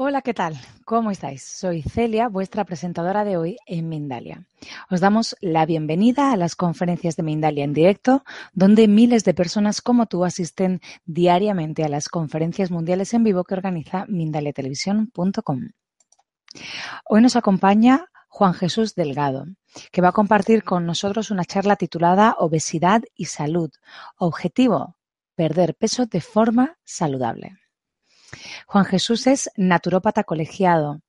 Hola, ¿qué tal? ¿Cómo estáis? Soy Celia, vuestra presentadora de hoy en Mindalia. Os damos la bienvenida a las conferencias de Mindalia en directo, donde miles de personas como tú asisten diariamente a las conferencias mundiales en vivo que organiza mindaliatelevisión.com. Hoy nos acompaña Juan Jesús Delgado, que va a compartir con nosotros una charla titulada Obesidad y Salud. Objetivo, perder peso de forma saludable. Juan Jesús es naturópata colegiado.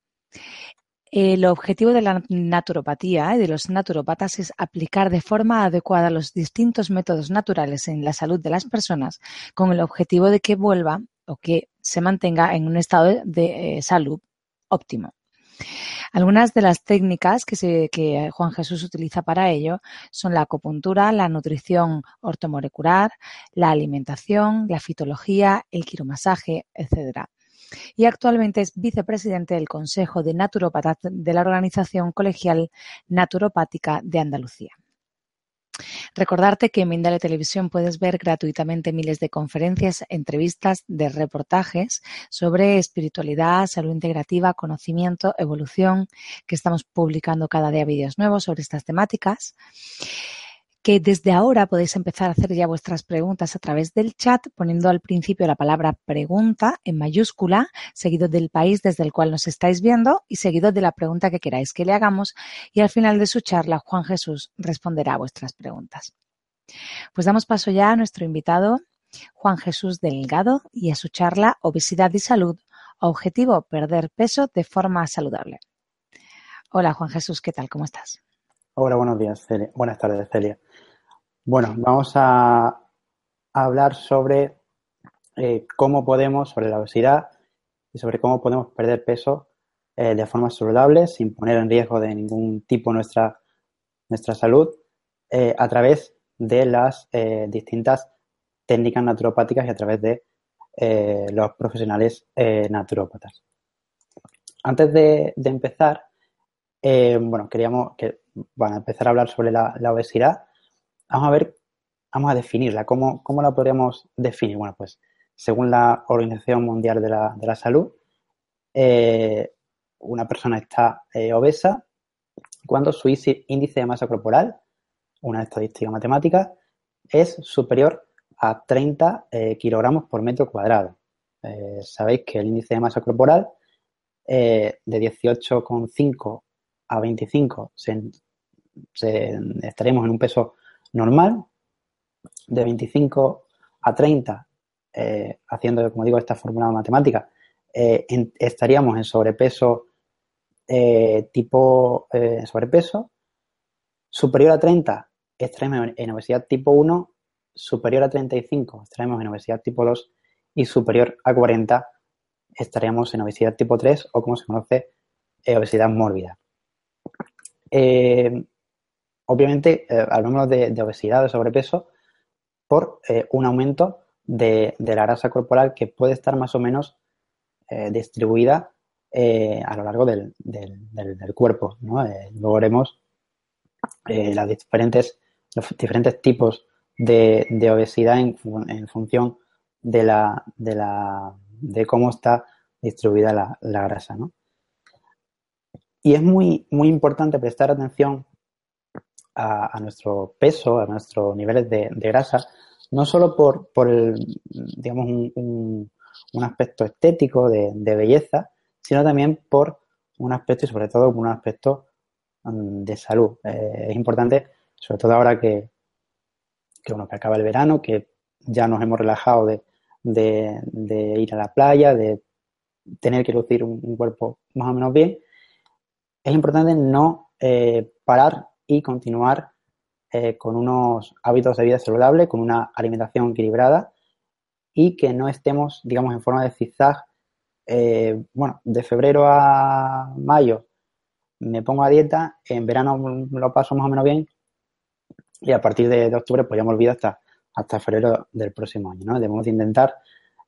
El objetivo de la naturopatía y de los naturópatas es aplicar de forma adecuada los distintos métodos naturales en la salud de las personas con el objetivo de que vuelva o que se mantenga en un estado de eh, salud óptimo. Algunas de las técnicas que, Juan Jesús utiliza para ello son la acupuntura, la nutrición ortomolecular, la alimentación, la fitología, el quiromasaje, etc. Y actualmente es vicepresidente del Consejo de Naturópatas de la Organización Colegial Naturopática de Andalucía. Recordarte que en Mindale Televisión puedes ver gratuitamente miles de conferencias, entrevistas, de reportajes sobre espiritualidad, salud integrativa, conocimiento, evolución, que estamos publicando cada día vídeos nuevos sobre estas temáticas que desde ahora podéis empezar a hacer ya vuestras preguntas a través del chat poniendo al principio la palabra pregunta en mayúscula, seguido del país desde el cual nos estáis viendo y seguido de la pregunta que queráis que le hagamos y al final de su charla Juan Jesús responderá a vuestras preguntas. Pues damos paso ya a nuestro invitado Juan Jesús Delgado y a su charla Obesidad y Salud, objetivo perder peso de forma saludable. Hola Juan Jesús, ¿qué tal? ¿Cómo estás? Hola, buenos días, Celia. Buenas tardes, Celia. Bueno, vamos a, hablar sobre eh, cómo podemos, sobre la obesidad y sobre cómo podemos perder peso eh, de forma saludable sin poner en riesgo de ningún tipo nuestra, nuestra salud eh, a través de las distintas técnicas naturopáticas y a través de los profesionales naturópatas. Antes de, empezar, bueno, queríamos que bueno, empezar a hablar sobre la, obesidad, vamos a ver, vamos a definirla. ¿Cómo, la podríamos definir? Bueno, pues según la Organización Mundial de la, Salud, eh, una persona está eh, obesa cuando su índice de masa corporal, una estadística matemática, es superior a 30 eh, kilogramos por metro cuadrado. sabéis que el índice de masa corporal de 18,5 a 25 se, estaremos en un peso normal, de 25 a 30, eh, haciendo, como digo, esta fórmula matemática, eh, estaríamos en sobrepeso eh, tipo sobrepeso, superior a 30 estaremos en obesidad tipo 1, superior a 35 estaremos en obesidad tipo 2 y superior a 40 estaremos en obesidad tipo 3 o como se conoce, obesidad mórbida. Eh, obviamente eh, hablamos de, obesidad, de sobrepeso, por eh, un aumento de, la grasa corporal que puede estar más o menos eh, distribuida a lo largo del, cuerpo. luego veremos diferentes, los diferentes tipos de, obesidad en, función de, la, de, cómo está distribuida la, grasa. ¿no? Y es muy, muy importante prestar atención a, nuestro peso, a nuestros niveles de, grasa, no solo por, por el, digamos, un, un, aspecto estético de, belleza, sino también por un aspecto y sobre todo por un aspecto mm, de salud. Eh, es importante, sobre todo ahora que, que, que acaba el verano, que ya nos hemos relajado de, de, ir a la playa, de tener que lucir un, cuerpo más o menos bien, es importante no eh, parar y continuar eh, con unos hábitos de vida saludable, con una alimentación equilibrada y que no estemos, digamos, en forma de zigzag. Eh, bueno, de febrero a mayo me pongo a dieta, en verano lo paso más o menos bien y a partir de, octubre pues ya me olvido hasta, hasta febrero del próximo año, ¿no? Debemos intentar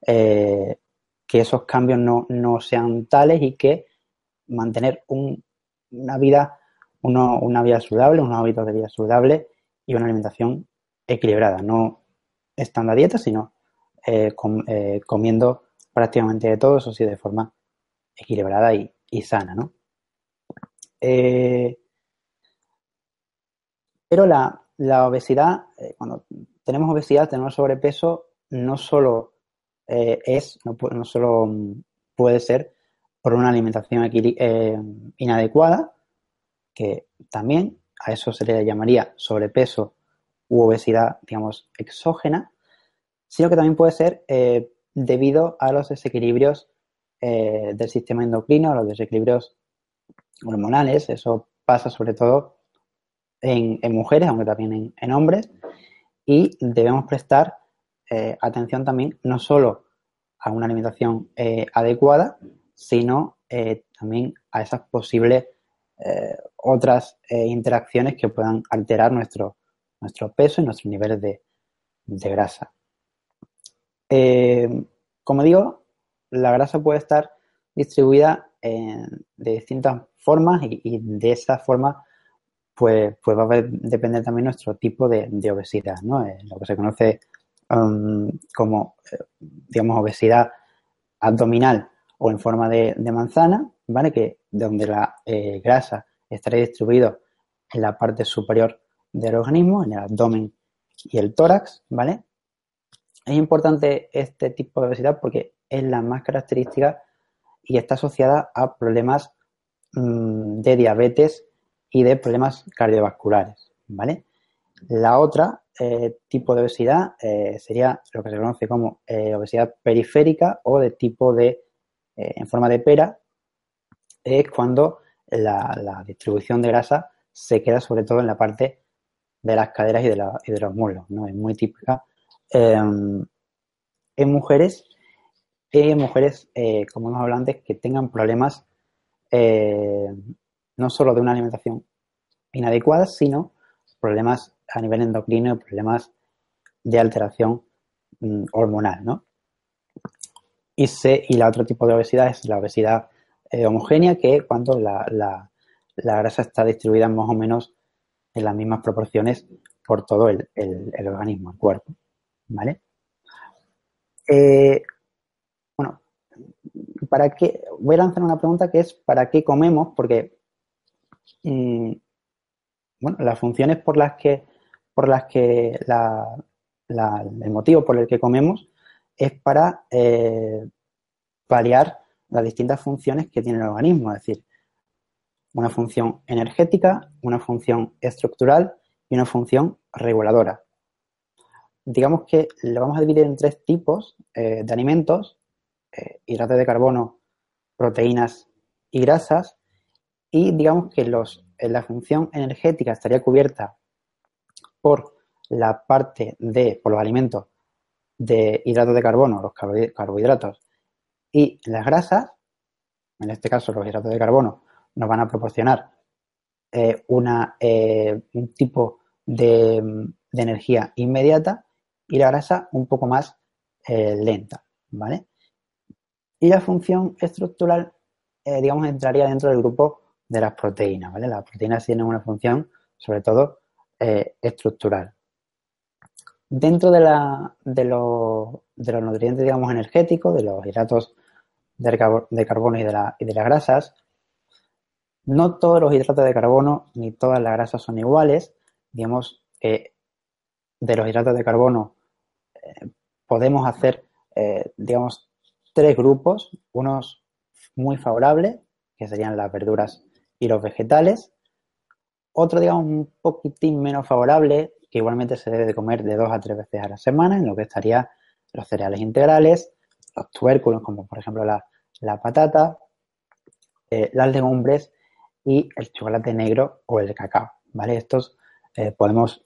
eh, que esos cambios no, no, sean tales y que mantener una vida, una vida saludable, unos hábitos de vida saludable y una alimentación equilibrada, no estando a dieta, sino eh, eh, comiendo prácticamente de todo, eso sí, de forma equilibrada y, sana, ¿no? pero la, obesidad, cuando tenemos obesidad, tenemos sobrepeso, no solo eh, es, no, solo puede ser por una alimentación eh, inadecuada, que también a eso se le llamaría sobrepeso u obesidad, digamos, exógena, sino que también puede ser eh, debido a los desequilibrios del sistema endocrino, a los desequilibrios hormonales. Eso pasa sobre todo en, mujeres, aunque también en hombres, y debemos prestar eh, atención también no solo a una alimentación eh, adecuada, sino eh, también a esas posibles otras interacciones que puedan alterar nuestro, nuestro peso y nuestros niveles de, grasa. como digo, la grasa puede estar distribuida de distintas formas y, de esa forma pues, pues va a depender también nuestro tipo de, obesidad, ¿no? lo que se conoce Um, como, eh, digamos, obesidad abdominal o en forma de, manzana, ¿vale? Que donde la eh, grasa estará distribuida en la parte superior del organismo, en el abdomen y el tórax, ¿vale? Es importante este tipo de obesidad porque es la más característica y está asociada a problemas mm, de diabetes y de problemas cardiovasculares, ¿vale? La otra eh, tipo de obesidad eh, sería lo que se conoce como obesidad periférica o de tipo de, en forma de pera, es cuando la, distribución de grasa se queda sobre todo en la parte de las caderas y de, los muslos, ¿no? Es muy típica em, en mujeres y en mujeres, como hemos hablado antes, que tengan problemas no solo de una alimentación inadecuada, sino problemas a nivel endocrino, problemas de alteración mm, hormonal, ¿no? Y, y la otro tipo de obesidad es la obesidad eh, homogénea, que cuando la, grasa está distribuida más o menos en las mismas proporciones por todo el, organismo, el cuerpo, ¿vale? Eh, bueno, ¿para qué? Voy a lanzar una pregunta que es ¿para qué comemos? Porque mm, bueno, las funciones por las que, por las que el motivo por el que comemos es para eh, variar las distintas funciones que tiene el organismo, es decir, una función energética, una función estructural y una función reguladora. Digamos que lo vamos a dividir en tres tipos eh, de alimentos, eh, hidratos de carbono, proteínas y grasas, y digamos que los la función energética estaría cubierta por la parte de, por los alimentos de hidratos de carbono, los carbohidratos y las grasas, en este caso los hidratos de carbono nos van a proporcionar eh, una, eh, un tipo de, energía inmediata y la grasa un poco más eh, lenta, ¿vale? Y la función estructural, digamos, entraría dentro del grupo de las proteínas, ¿vale? Las proteínas tienen una función, sobre todo, estructural. Dentro de, la, de, los, de, los, nutrientes, digamos, energéticos, de los hidratos de, carbono y de, las grasas, no todos los hidratos de carbono ni todas las grasas son iguales. Digamos que de los hidratos de carbono, podemos hacer, digamos, tres grupos, unos muy favorables, que serían las verduras y los vegetales, otro, digamos, un poquitín menos favorable, que igualmente se debe de comer de dos a tres veces a la semana, en lo que estaría los cereales integrales, los tubérculos, como por ejemplo la, patata, eh, las legumbres y el chocolate negro o el cacao, ¿vale? Estos podemos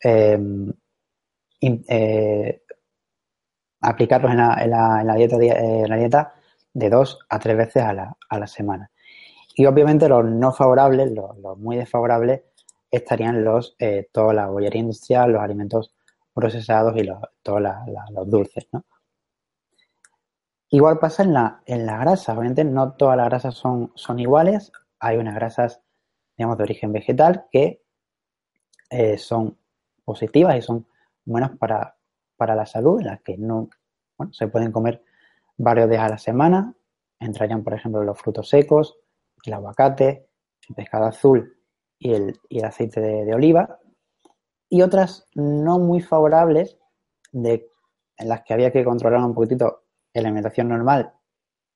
aplicarlos en la, dieta, la de dos a tres veces a la, semana. Y obviamente los no favorables, los muy desfavorables, estarían los, eh, toda la bollería industrial, los alimentos procesados y los, todos los dulces, ¿no? Igual pasa en la, en la grasa, obviamente no todas las grasas son, son iguales, hay unas grasas, digamos, de origen vegetal que eh, son positivas y son buenas para, para la salud, en las que no, bueno, se pueden comer varios días a la semana, entrarían, por ejemplo, los frutos secos, el aguacate, el pescado azul y el, aceite de, oliva, y otras no muy favorables, de, en las que había que controlar un poquitito alimentación normal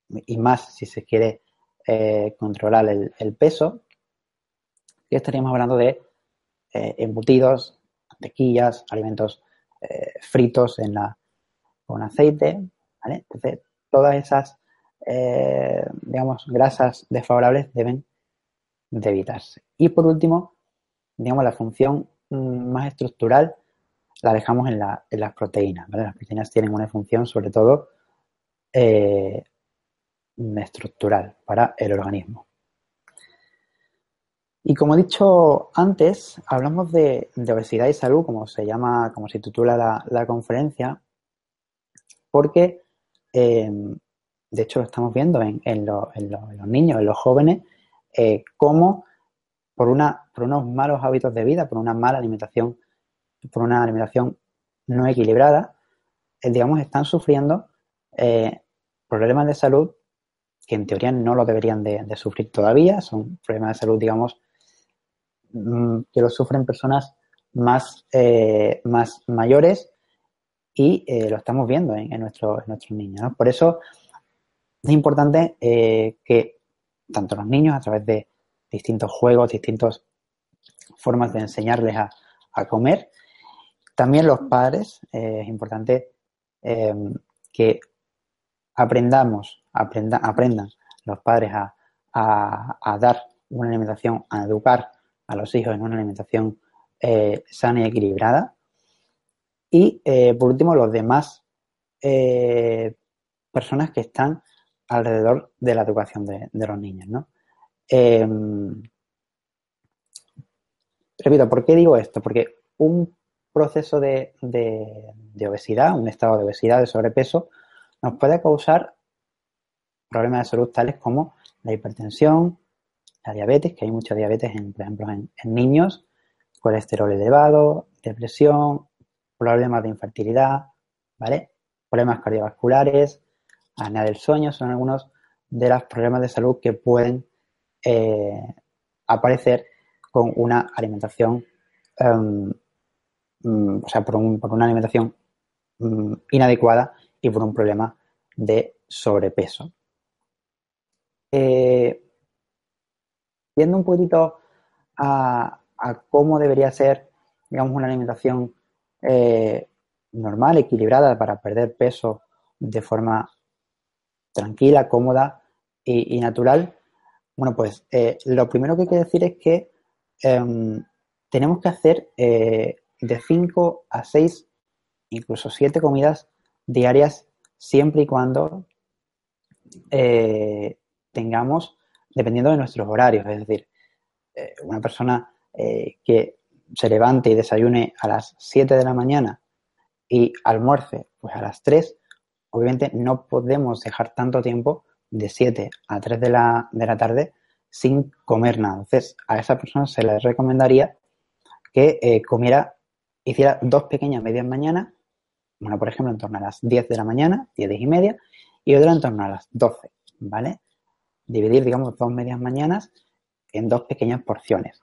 y más si se quiere eh, controlar el, peso, estaríamos hablando de eh, embutidos, mantequillas, alimentos eh, fritos en la, con aceite, Entonces, todas esas, digamos, grasas desfavorables deben de evitarse. Y por último, digamos, la función mm, más estructural la dejamos en, las proteínas. Las proteínas tienen una función sobre todo eh, estructural para el organismo. Y como he dicho antes, hablamos de, obesidad y salud, como se llama, como se titula la, conferencia, porque eh, de hecho lo estamos viendo en, los niños, en los jóvenes, eh, cómo por unos malos hábitos de vida, por una mala alimentación, por una alimentación no equilibrada, eh, digamos, están sufriendo eh, problemas de salud que en teoría no lo deberían de, sufrir todavía, son problemas de salud, digamos, mm, que los sufren personas más, más mayores y lo estamos viendo en, en, nuestros niños. Por eso es importante que tanto los niños a través de distintos juegos, distintas formas de enseñarles a, comer. También los padres, eh, es importante eh, que aprendamos, aprendan los padres a, dar una alimentación, a educar a los hijos en una alimentación eh, sana y equilibrada. Y por último, los demás personas que están alrededor de la educación de, los niños, ¿no? Em, repito, ¿por qué digo esto? Porque un proceso de, obesidad, un estado de obesidad, de sobrepeso, nos puede causar problemas de salud tales como la hipertensión, la diabetes, que hay mucha diabetes, en, por ejemplo, en, niños, colesterol elevado, depresión, problemas de infertilidad, ¿vale? Problemas cardiovasculares, apnea del sueño, son algunos de los problemas de salud que pueden eh, aparecer con una alimentación, em, mm, o sea, por, una alimentación mm, inadecuada y por un problema de sobrepeso. Eh, viendo un poquito a, cómo debería ser, digamos, una alimentación eh, normal, equilibrada para perder peso de forma tranquila, cómoda y, natural, bueno, pues eh, lo primero que hay que decir es que em, tenemos que hacer eh, de 5 a 6, incluso 7 comidas diarias siempre y cuando eh, tengamos, dependiendo de nuestros horarios, es decir, una persona que se levante y desayune a las 7 de la mañana y almuerce pues a las 3, obviamente no podemos dejar tanto tiempo de 7 a 3 de la, de la tarde sin comer nada. Entonces, a esa persona se le recomendaría que eh, comiera, hiciera dos pequeñas medias mañanas, una por ejemplo en torno a las 10 de la mañana, 10, y media, y otra en torno a las 12, ¿vale? Dividir, digamos, dos medias mañanas en dos pequeñas porciones.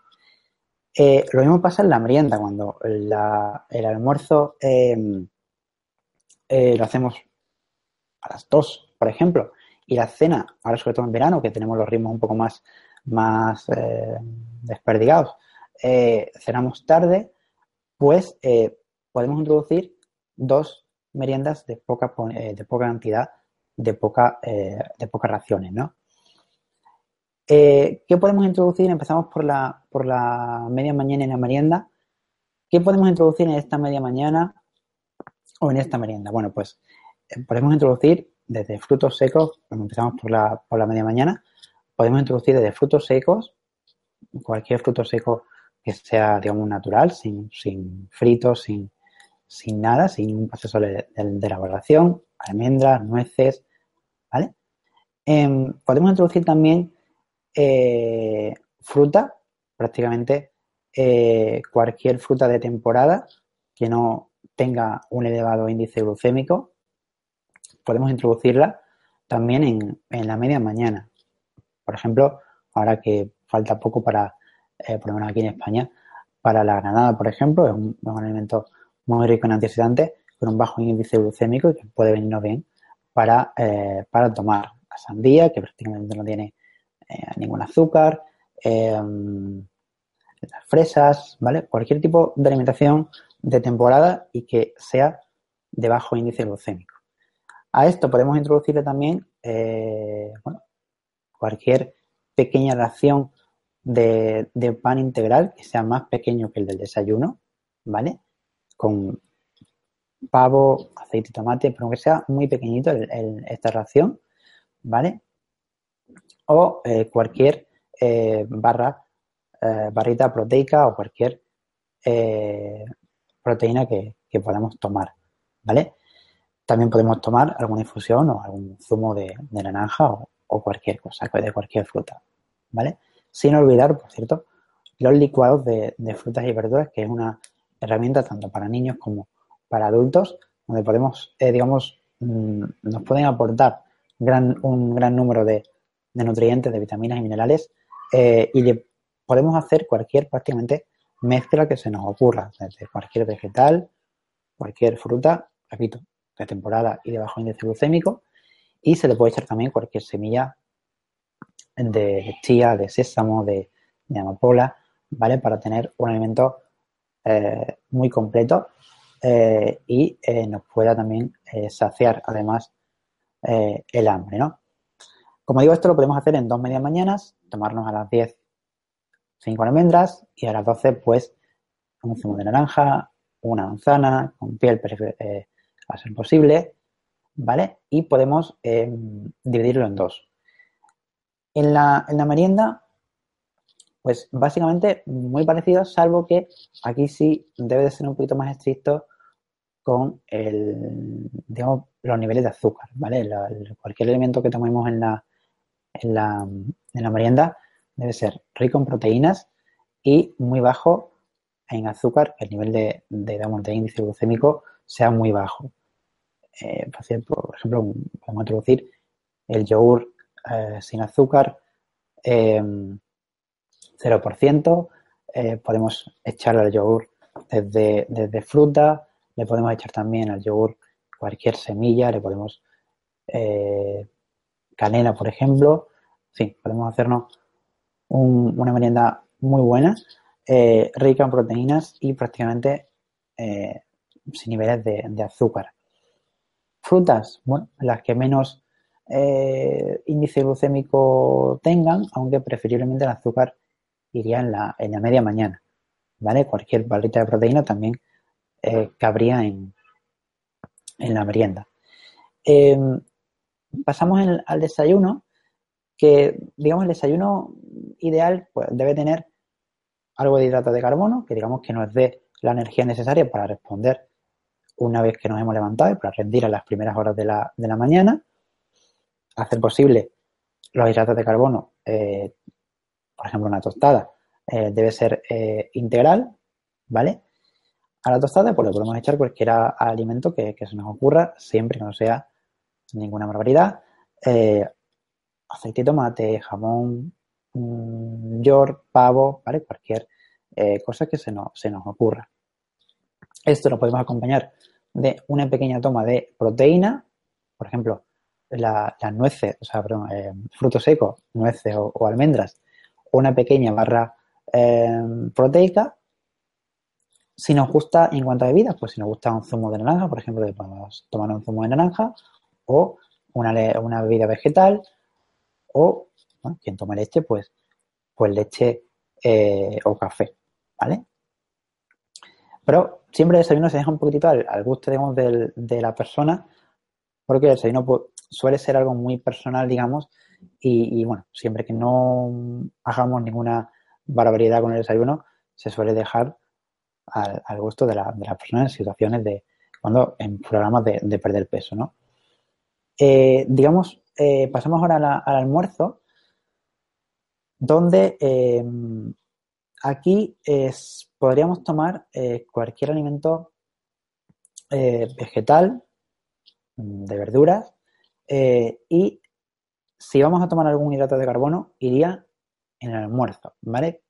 Eh, lo mismo pasa en la merienda, cuando el almuerzo em, lo hacemos a las 2, por ejemplo, y la cena, ahora sobre todo en verano, que tenemos los ritmos un poco más, más desperdigados, cenamos tarde, pues podemos introducir dos meriendas de poca, de poca cantidad, de, poca, de pocas raciones, ¿no? Eh, ¿Qué podemos introducir? Empezamos por la, por la media mañana en la merienda. ¿Qué podemos introducir en esta media mañana o en esta merienda? Bueno, pues eh, podemos introducir desde frutos secos, cuando empezamos por la, por la media mañana, podemos introducir desde frutos secos, cualquier fruto seco que sea, digamos, natural, sin, sin fritos, sin, sin nada, sin un proceso de, elaboración, almendras, nueces, ¿vale? Em, podemos introducir también eh, fruta, prácticamente eh, cualquier fruta de temporada que no tenga un elevado índice glucémico, podemos introducirla también en, la media mañana. Por ejemplo, ahora que falta poco para, eh, por lo menos aquí en España, para la granada, por ejemplo, es un, alimento muy rico en antioxidantes con un bajo índice glucémico y que puede venirnos bien para, para tomar. La sandía, que prácticamente no tiene eh, ningún azúcar, em, las fresas, ¿vale? Cualquier tipo de alimentación de temporada y que sea de bajo índice glucémico. A esto podemos introducirle también, eh, cualquier pequeña ración de, pan integral que sea más pequeño que el del desayuno, ¿vale? Con pavo, aceite y tomate, pero que sea muy pequeñito esta ración, ¿vale? o eh, cualquier eh, barra, eh, barrita proteica o cualquier proteína que, podamos tomar, ¿vale? También podemos tomar alguna infusión o algún zumo de, naranja o, cualquier cosa, de cualquier fruta, ¿vale? Sin olvidar, por cierto, los licuados de, frutas y verduras, que es una herramienta tanto para niños como para adultos, donde podemos, digamos, mm, nos pueden aportar un gran número de, de nutrientes, de vitaminas y minerales eh, y le podemos hacer cualquier prácticamente mezcla que se nos ocurra, desde cualquier vegetal, cualquier fruta, repito, de temporada y de bajo índice glucémico y se le puede echar también cualquier semilla de chía, de sésamo, de, amapola, ¿vale? Para tener un alimento eh, muy completo eh, y nos pueda también saciar además el hambre, ¿no? Como digo, esto lo podemos hacer en dos medias mañanas, tomarnos a las 10 cinco almendras y a las 12 pues un zumo de naranja, una manzana con piel eh, a ser posible, ¿vale? Y podemos em, dividirlo en dos. En la, en la merienda, pues básicamente muy parecido, salvo que aquí sí debe de ser un poquito más estricto con el, digamos, los niveles de azúcar, ¿vale? cualquier alimento que tomemos en la, en la, en la merienda debe ser rico en proteínas y muy bajo en azúcar, que el nivel de, de, índice glucémico sea muy bajo. Eh, por ejemplo, podemos introducir el yogur eh, sin azúcar, 0%. Eh, podemos echarle al yogur desde, desde, fruta, le podemos echar también al yogur cualquier semilla, le podemos canela, por ejemplo. Sí, podemos hacernos una merienda muy buena, eh, rica en proteínas y prácticamente eh, sin niveles de, azúcar. Frutas, bueno, las que menos eh, índice glucémico tengan, aunque preferiblemente el azúcar iría en la, en la media mañana. ¿Vale? Cualquier barrita de proteína también cabría en, en la merienda. Em, pasamos al desayuno, que, digamos, el desayuno ideal pues, debe tener algo de hidrato de carbono, que digamos que nos dé la energía necesaria para responder una vez que nos hemos levantado y para rendir a las primeras horas de la, de la mañana. Hacer posible los hidratos de carbono, eh, por ejemplo, una tostada, eh, debe ser eh, integral, ¿vale? A la tostada pues le podemos echar cualquier alimento que, se nos ocurra, siempre que no sea ninguna barbaridad. Eh, aceite de tomate, jamón, mmm, york, pavo, ¿vale? Cualquier cosa que se nos, se nos ocurra. Esto lo podemos acompañar de una pequeña toma de proteína, por ejemplo, las nueces, o sea, perdón, frutos secos, nueces o, almendras, una pequeña barra eh, proteica. Si nos gusta en cuanto a bebidas, pues si nos gusta un zumo de naranja, por ejemplo, podemos tomar un zumo de naranja o una, una bebida vegetal o, quien toma leche, pues, pues leche eh, o café, ¿vale? Pero siempre el desayuno se deja un poquitito al, gusto, digamos, de la persona, porque el desayuno pues, suele ser algo muy personal, digamos, y, bueno, siempre que no hagamos ninguna barbaridad con el desayuno, se suele dejar al, gusto de la, de persona en situaciones de, cuando en programas de, perder peso, ¿no? Eh, digamos, eh, pasamos ahora al almuerzo, donde eh, aquí podríamos tomar cualquier alimento vegetal, de verduras, y si vamos a tomar algún hidrato de carbono, iría en el almuerzo, ¿vale?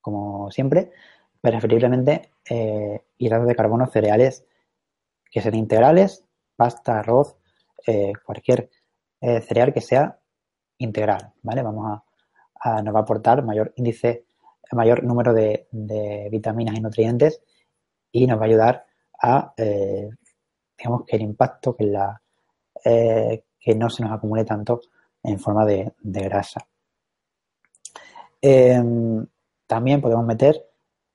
Como siempre, preferiblemente eh, hidratos de carbono cereales que sean integrales, pasta, arroz, eh, cualquier cereal que sea integral, ¿vale? Vamos a, nos va a aportar mayor índice, mayor número de, vitaminas y nutrientes y nos va a ayudar a, digamos, que el impacto, que no se nos acumule tanto en forma de, grasa. Em, también podemos meter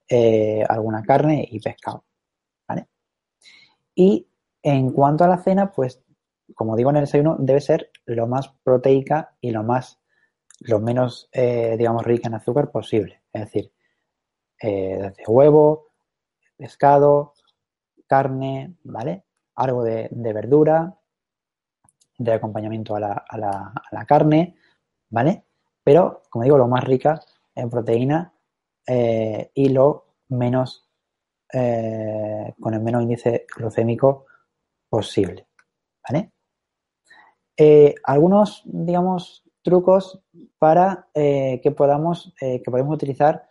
eh, alguna carne y pescado. Y en cuanto a la cena, pues como digo en el desayuno, debe ser lo más proteica y lo más, lo menos, eh, digamos, rica en azúcar posible. Es decir, eh, desde huevo, pescado, carne, ¿vale? Algo de verdura, de acompañamiento a la, a la, a la carne, ¿vale? Pero, como digo, lo más rica en proteína eh, y lo menos, eh, con el menos índice glucémico posible, ¿vale? Eh, algunos, digamos, trucos para que podamos, que podemos utilizar,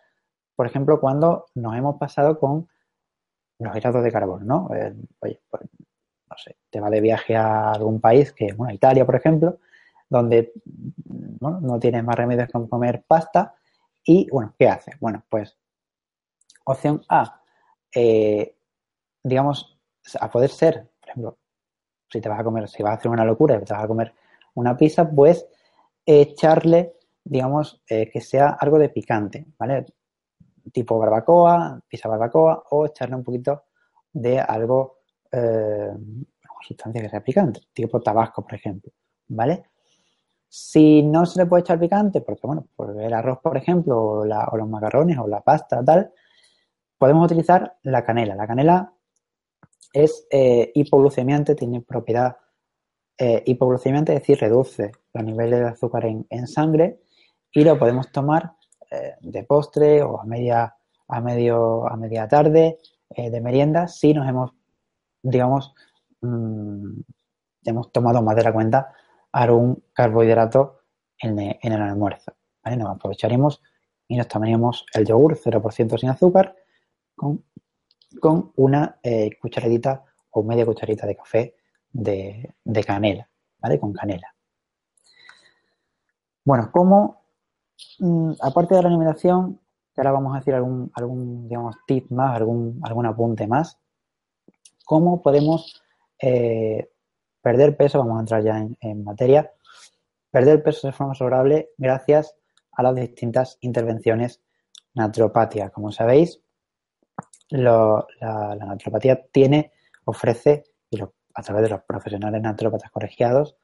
por ejemplo, cuando nos hemos pasado con los hidratos de carbono, ¿no? oye, pues no sé, te va de viaje a algún país, que, bueno, Italia, por ejemplo, donde no tienes más remedios que comer pasta. Y, bueno, ¿qué hace? Bueno, pues, opción A, eh, digamos, a poder ser, por ejemplo, si te vas a comer, si vas a hacer una locura y te vas a comer una pizza, pues echarle, digamos, eh, que sea algo de picante, ¿vale? Tipo barbacoa, pizza barbacoa, o echarle un poquito de algo eh, sustancia que sea picante, tipo tabasco, por ejemplo, ¿vale? Si no se le puede echar picante, porque bueno, por el arroz, por ejemplo, o, los macarrones o la pasta, tal, podemos utilizar la canela. La canela es eh, hipoglucemiante, tiene propiedad eh, hipoglucemiante, es decir, reduce los niveles de azúcar en, sangre y lo podemos tomar eh, de postre o a media, a medio, a media tarde, de merienda, si nos hemos digamos, mm, hemos tomado más de la cuenta algún carbohidrato en, el almuerzo. ¿vale? Nos aprovecharemos y nos tomaríamos el yogur 0% sin azúcar con, con una eh, cucharadita o media cucharita de café de, canela, ¿vale? Con canela. Bueno, como mm, aparte de la alimentación, que ahora vamos a decir algún, algún digamos, tip más, algún, algún apunte más, ¿Cómo podemos eh, perder peso? Vamos a entrar ya en, materia. Perder peso de forma saludable gracias a las distintas intervenciones naturopáticas. Como sabéis, la, naturopatía tiene, ofrece, y a través de los profesionales naturópatas colegiados,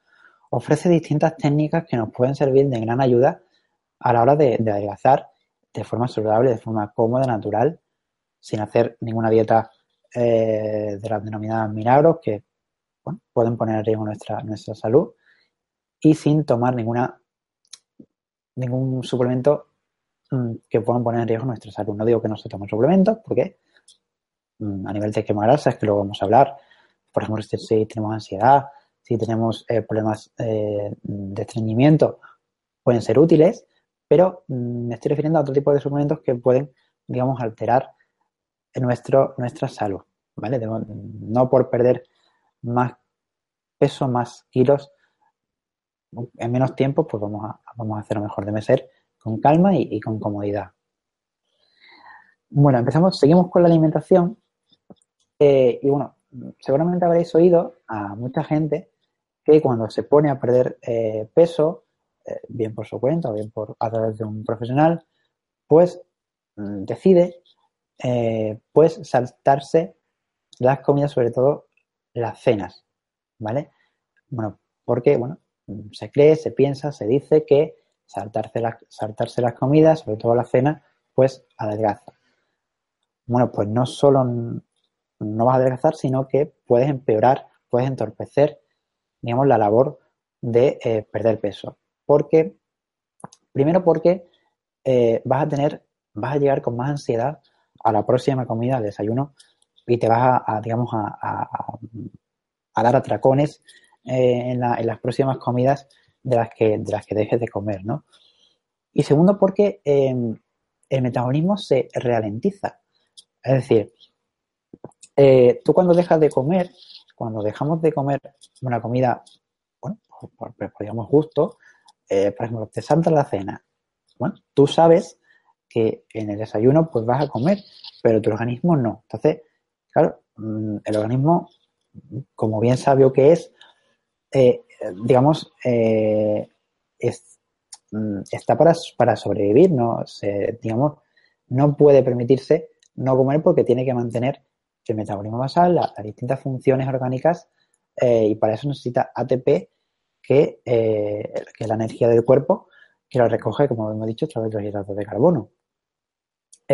ofrece distintas técnicas que nos pueden servir de gran ayuda a la hora de, de adelgazar de forma saludable, de forma cómoda, natural, sin hacer ninguna dieta eh, de las denominadas milagros que pueden poner en riesgo nuestra, nuestra salud y sin tomar ninguna ningún suplemento mm, que puedan poner en riesgo nuestra salud. No digo que no se tomen suplementos porque mm, a nivel de quema grasa es que luego vamos a hablar. Por ejemplo, si, tenemos ansiedad, si tenemos eh, problemas eh, de estreñimiento, pueden ser útiles, pero mm, me estoy refiriendo a otro tipo de suplementos que pueden, digamos, alterar nuestro, nuestra salud, ¿vale? no por perder más peso, más kilos en menos tiempo, pues vamos a, vamos a hacerlo mejor. Debe ser con calma y, con comodidad. Bueno, empezamos, seguimos con la alimentación. Eh, y bueno, seguramente habréis oído a mucha gente que cuando se pone a perder eh, peso, eh, bien por su cuenta o bien por a través de un profesional, pues mm, pues saltarse las comidas, sobre todo las cenas, ¿vale? Bueno, porque, bueno, se cree, se piensa, se dice que saltarse las, saltarse las comidas, sobre todo la cena, pues adelgaza. Bueno, pues no solo no vas a adelgazar, sino que puedes empeorar, puedes entorpecer, digamos, la labor de eh, perder peso. Porque, primero porque eh, vas a tener, vas a llegar con más ansiedad a la próxima comida, al desayuno, y te vas a, digamos, a, a, dar atracones eh, en, las próximas comidas de las que, de las que dejes de comer, ¿no? Y segundo, porque em, el metabolismo se ralentiza. Es decir, eh, tú cuando dejas de comer, cuando dejamos de comer una comida, bueno, por, digamos justo, eh, por ejemplo, te salta la cena. Bueno, tú sabes que en el desayuno pues vas a comer, pero tu organismo no. Entonces, claro, mm, el organismo, como bien sabio que es, eh, digamos, eh, mm, está para, para sobrevivir, ¿no? digamos, no puede permitirse no comer porque tiene que mantener el metabolismo basal, las distintas funciones orgánicas eh, y para eso necesita ATP, que, es la energía del cuerpo, que lo recoge, como hemos dicho, a través de los hidratos de carbono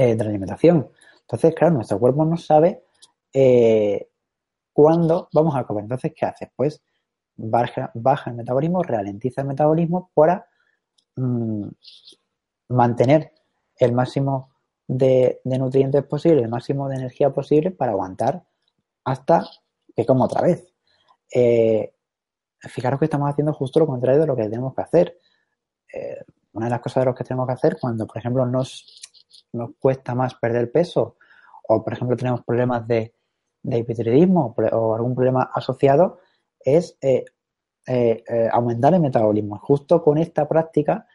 de la alimentación. Entonces, claro, nuestro cuerpo no sabe cuándo vamos a comer. Entonces, ¿qué hace? Pues baja, el metabolismo, ralentiza el metabolismo para mm, mantener el máximo de, nutrientes posible, el máximo de energía posible para aguantar hasta que como otra vez. Eh, fijaros que estamos haciendo justo lo contrario de lo que tenemos que hacer. Eh, una de las cosas de lo que tenemos que hacer cuando, por ejemplo, nos, nos cuesta más perder peso o, por ejemplo, tenemos problemas de, de o algún problema asociado, es eh, eh, eh, aumentar el metabolismo. Justo con esta práctica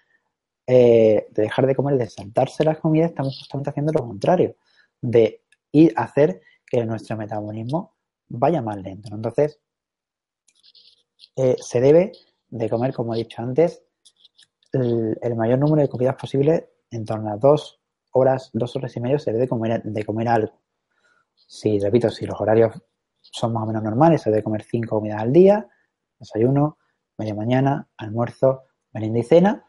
de dejar de comer, de saltarse las comidas, estamos justamente haciendo lo contrario, de ir a hacer que nuestro metabolismo vaya más lento. Entonces, se debe de comer, como he dicho antes, el, mayor número de comidas posible, en torno a dos horas, dos horas y medio, se debe de comer, de comer algo. Si, repito, si los horarios son más o menos normales, se debe comer cinco comidas al día, desayuno, media mañana, almuerzo, merienda y cena,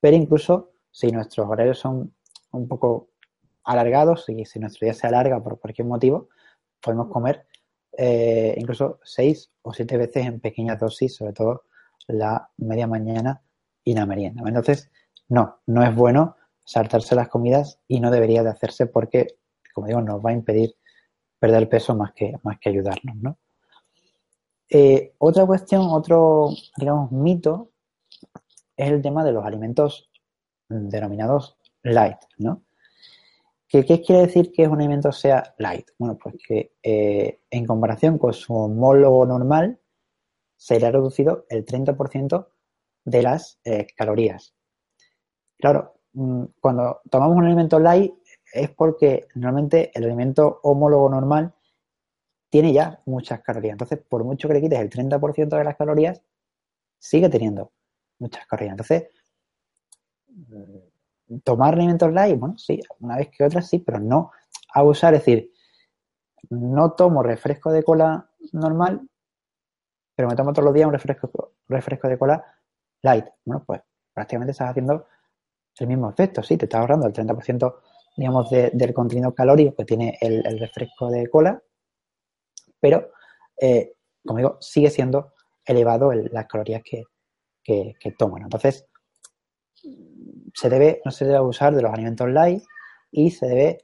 pero incluso si nuestros horarios son un poco alargados y si nuestro día se alarga por cualquier motivo, podemos comer eh, incluso seis o siete veces en pequeñas dosis, sobre todo la media mañana y la merienda. Entonces, no, no es bueno saltarse las comidas y no debería de hacerse porque, como digo, nos va a impedir perder peso más que, más que ayudarnos, ¿no? Eh, otra cuestión, otro, digamos, mito es el tema de los alimentos denominados light, ¿no? ¿Qué, quiere decir que un alimento sea light? Bueno, pues que eh, en comparación con su homólogo normal sería reducido el 30% de las eh, calorías. Claro, cuando tomamos un alimento light es porque normalmente el alimento homólogo normal tiene ya muchas calorías. Entonces, por mucho que le quites el 30% de las calorías, sigue teniendo muchas calorías. Entonces, mm, tomar alimentos light, bueno, sí, una vez que otra sí, pero no abusar, es decir, no tomo refresco de cola normal, pero me tomo todos los días un refresco, refresco de cola light. Bueno, pues prácticamente estás haciendo el mismo efecto, sí, te estás ahorrando el 30% digamos, del contenido calórico que tiene el refresco de cola, pero, eh, como digo, sigue siendo elevado las calorías que, toman. Entonces, se debe, no se debe abusar de los alimentos light y se debe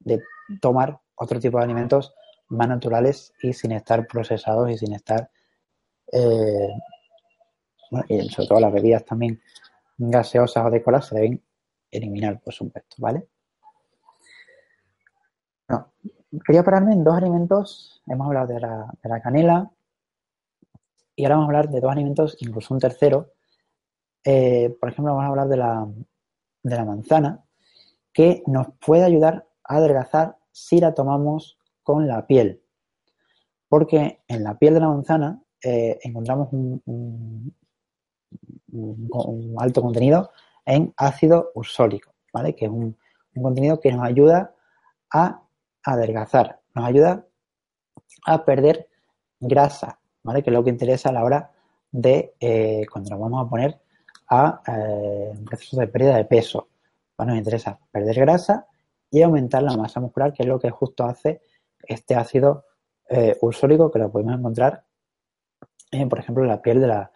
de tomar otro tipo de alimentos más naturales y sin estar procesados y sin estar, eh, bueno, y sobre todo las bebidas también gaseosas o de cola se deben eliminar, por supuesto, ¿vale? quería pararme en dos alimentos. Hemos hablado de la, canela y ahora vamos a hablar de dos alimentos, incluso un tercero. Eh, por ejemplo, vamos a hablar de la, de la manzana, que nos puede ayudar a adelgazar si la tomamos con la piel. Porque en la piel de la manzana eh, encontramos un, alto contenido en ácido ursólico, ¿vale? Que es un, contenido que nos ayuda a adelgazar, nos ayuda a perder grasa, ¿vale? Que es lo que interesa a la hora de eh, cuando nos vamos a poner a eh, un proceso de pérdida de peso. Nos interesa perder grasa y aumentar la masa muscular, que es lo que justo hace este ácido eh, ursólico que lo podemos encontrar, por ejemplo, en la piel de la,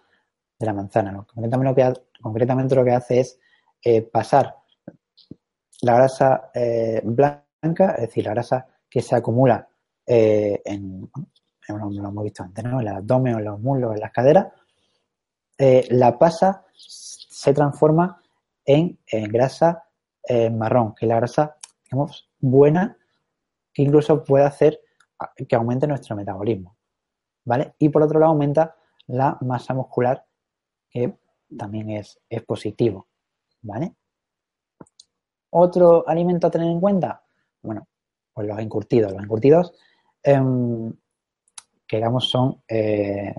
de la manzana. Concretamente, lo que, concretamente lo que hace es eh, pasar la grasa eh, blanca, es decir, la grasa que se acumula eh, en, lo hemos visto antes, ¿no? en el abdomen, en los muslos, en las caderas, la pasa, se transforma en, grasa marrón, que es la grasa, digamos, buena, que incluso puede hacer que aumente nuestro metabolismo. ¿Vale? Y por otro lado aumenta la masa muscular que también es, positivo, ¿vale? Otro alimento a tener en cuenta, bueno, pues los encurtidos. Los encurtidos, em, que digamos son eh,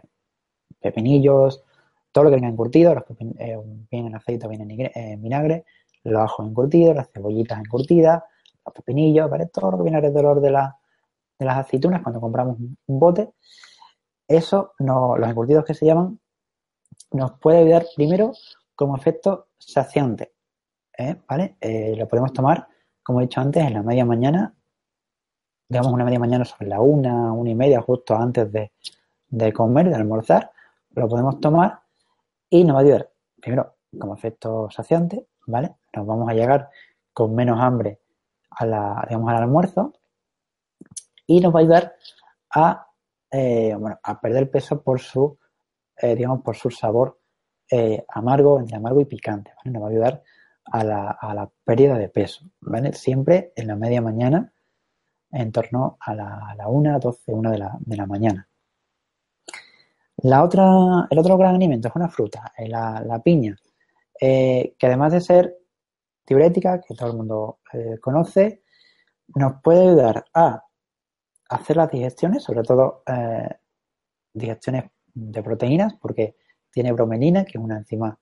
pepinillos, todo lo que venga encurtido, los eh, vienen en aceite o en vinagre, los ajos encurtidos, las cebollitas encurtidas, los pepinillos, ¿vale? Todo lo que viene alrededor de, de las aceitunas cuando compramos un, bote. Eso, no, los encurtidos que se llaman, nos puede ayudar primero como efecto saciante. ¿eh? ¿Vale? Eh, lo podemos tomar, como he dicho antes, en la media mañana, digamos una media mañana sobre la una, una y media, justo antes de, comer, de almorzar, lo podemos tomar y nos va a ayudar, primero, como efecto saciante, ¿vale? Nos vamos a llegar con menos hambre a la, digamos, al almuerzo y nos va a ayudar a, eh, bueno, a perder peso por su eh, digamos, por su sabor eh, amargo, entre amargo y picante, Nos va a ayudar a la, pérdida de peso, ¿vale? Siempre en la media mañana, en torno a la, a 1, 12, 1 de la, de la mañana. La otra, el otro gran alimento es una fruta, eh, la, piña, que además de ser diurética, que todo el mundo conoce, nos puede ayudar a hacer las digestiones, sobre todo digestiones de proteínas porque tiene bromelina, que es una enzima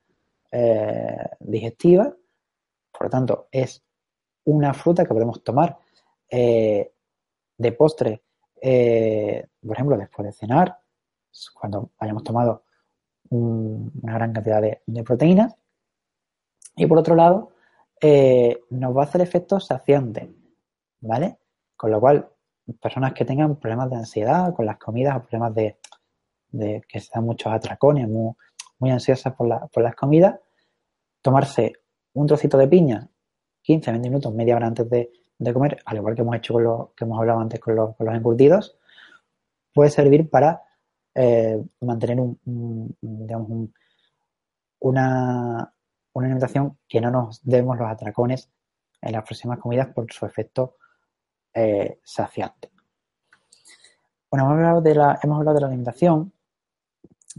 eh, digestiva. Por lo tanto, es una fruta que podemos tomar eh, de postre, eh, por ejemplo, después de cenar, cuando hayamos tomado una gran cantidad de, proteínas. Y por otro lado, nos va a hacer efecto saciante, ¿vale? Con lo cual, personas que tengan problemas de ansiedad con las comidas o problemas de, de que están muchos atracones, muy, ansiosas por, las comidas, tomarse un trocito de piña 15, 20 minutos, media hora antes de, comer, al igual que hemos hecho con lo que hemos hablado antes con, los, encurtidos, puede servir para eh, mantener un, una, una alimentación que no nos demos los atracones en las próximas comidas por su efecto eh, saciante. Bueno, hemos hablado, de la, hemos hablado de la alimentación,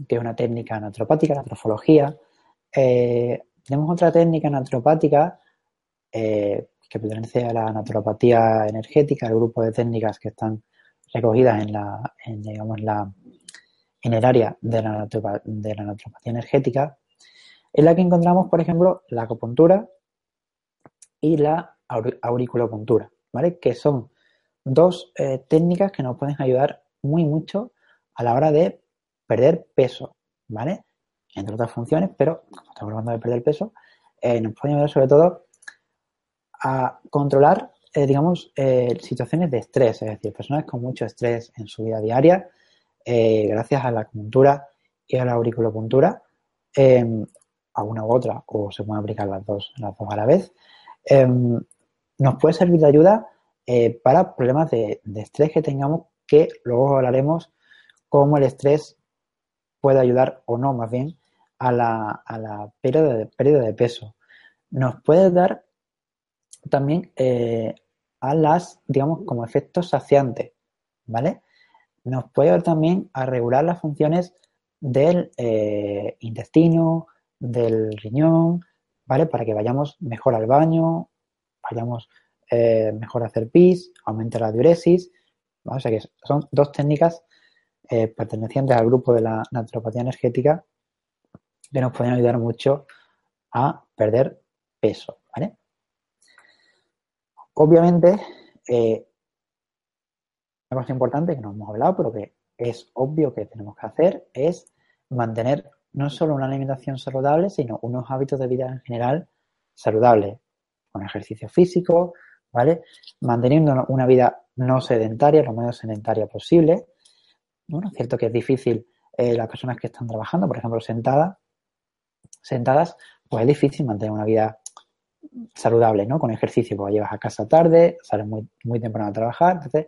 que es una técnica naturopática, la trofología. Eh, tenemos otra técnica naturopática eh, que pertenece a la naturopatía energética, el grupo de técnicas que están recogidas en la, digamos, la, en el área de la, de la naturopatía energética, en la que encontramos, por ejemplo, la acupuntura y la auriculopuntura, ¿vale? Que son dos eh, técnicas que nos pueden ayudar muy mucho a la hora de perder peso, ¿vale? Entre otras funciones, pero como estamos hablando de perder peso, eh, nos puede ayudar sobre todo a controlar, eh, digamos, eh, situaciones de estrés, es decir, personas con mucho estrés en su vida diaria, gracias a la acupuntura y a la auriculopuntura, em, a una u otra, o se pueden aplicar las dos, las dos a la vez, em, nos puede servir de ayuda para problemas de, de estrés que tengamos, que luego hablaremos cómo el estrés puede ayudar o no, más bien, a la, a pérdida, de, pérdida de peso. Nos puede dar también eh, a las, digamos, como efectos saciantes, ¿vale? Nos puede ayudar también a regular las funciones del eh, intestino, del riñón, ¿vale? Para que vayamos mejor al baño, vayamos eh, mejor a hacer pis, aumente la diuresis, O sea que son dos técnicas eh, pertenecientes al grupo de la naturopatía energética que nos pueden ayudar mucho a perder peso. Obviamente, eh, una cosa importante que no hemos hablado, pero que es obvio que tenemos que hacer, es mantener no solo una alimentación saludable, sino unos hábitos de vida en general saludables, con ejercicio físico, ¿vale? Manteniendo una vida no sedentaria, lo menos sedentaria posible. Bueno, es cierto que es difícil eh, las personas que están trabajando, por ejemplo, sentadas, sentadas, pues es difícil mantener una vida saludable, ¿no? Con ejercicio, porque llegas a casa tarde, sales muy, muy temprano a trabajar, entonces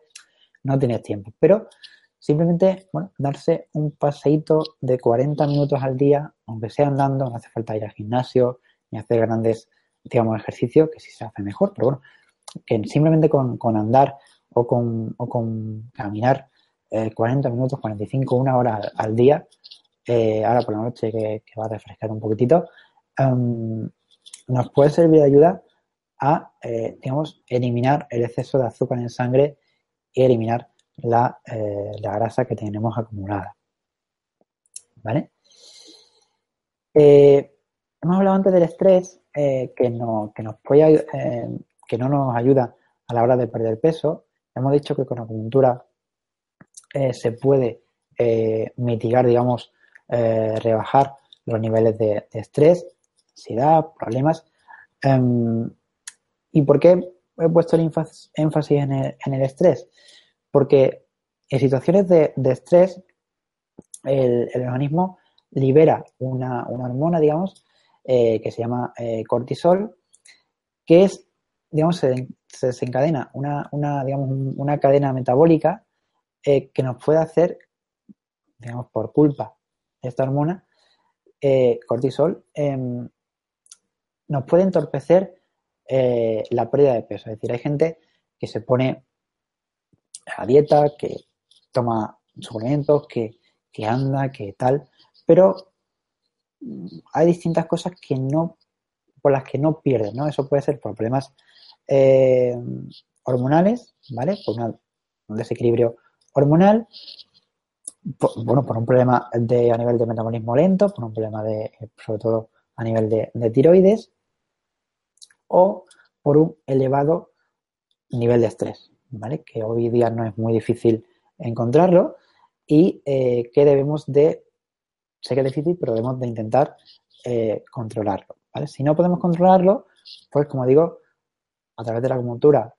no tienes tiempo. Pero simplemente, bueno, darse un paseíto de 40 minutos al día, aunque sea andando, no hace falta ir al gimnasio ni hacer grandes, digamos, ejercicios, que sí se hace mejor, pero bueno, que simplemente con, andar o con, o con caminar 40 eh, minutos, 45, una hora al, día, eh, ahora por la noche que, va a refrescar un poquitito, em, nos puede servir de ayuda a, eh, digamos, eliminar el exceso de azúcar en sangre y eliminar la, la grasa que tenemos acumulada. ¿Vale? hemos hablado antes del estrés, que, no, nos que no nos ayuda a la hora de perder peso. Hemos dicho que con acupuntura eh, se puede eh, mitigar, digamos, eh, rebajar los niveles de, estrés, ansiedad, problemas. Em, ¿Y por qué he puesto el énfasis en el, estrés? Porque en situaciones de, estrés el, organismo libera una, hormona, digamos, que se llama cortisol, que es digamos, se, desencadena una, una, digamos, una cadena metabólica eh, que nos puede hacer, digamos, por culpa de esta hormona, eh, cortisol, em, nos puede entorpecer eh, la pérdida de peso. Es decir, hay gente que se pone a dieta, que toma suplementos, que, que anda, que tal, pero mm, hay distintas cosas que no, por las que no pierden, ¿no? Eso puede ser por problemas hormonales, ¿vale? Por un desequilibrio hormonal, bueno, por un problema de, a nivel de metabolismo lento, por un problema de, sobre todo a nivel de, tiroides, o por un elevado nivel de estrés, ¿vale? Que hoy día no es muy difícil encontrarlo y eh, que debemos de, sé que es difícil, pero debemos de intentar eh, controlarlo, ¿vale? Si no podemos controlarlo, pues como digo, a través de la acupuntura,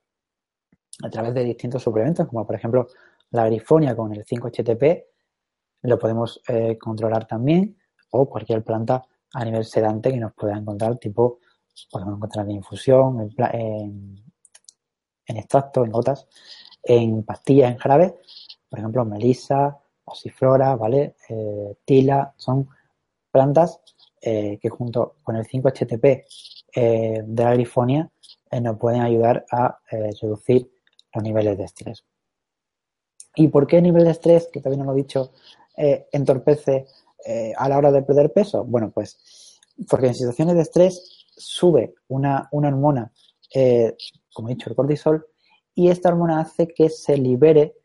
a través de distintos suplementos, como por ejemplo la grifonia con el 5-HTP, lo podemos eh, controlar también, o cualquier planta a nivel sedante que nos pueda encontrar, tipo, podemos encontrar en infusión, en, extracto, en gotas, en pastillas, en jarabe, por ejemplo, melisa, osiflora, ¿vale? Eh, tila, son plantas eh, que junto con el 5-HTP de la grifonia nos pueden ayudar a reducir los niveles de estrés. ¿Y por qué el nivel de estrés, que también lo he dicho, eh, entorpece a la hora de perder peso? Bueno, pues porque en situaciones de estrés sube una, hormona, como he dicho, el cortisol, y esta hormona hace que se libere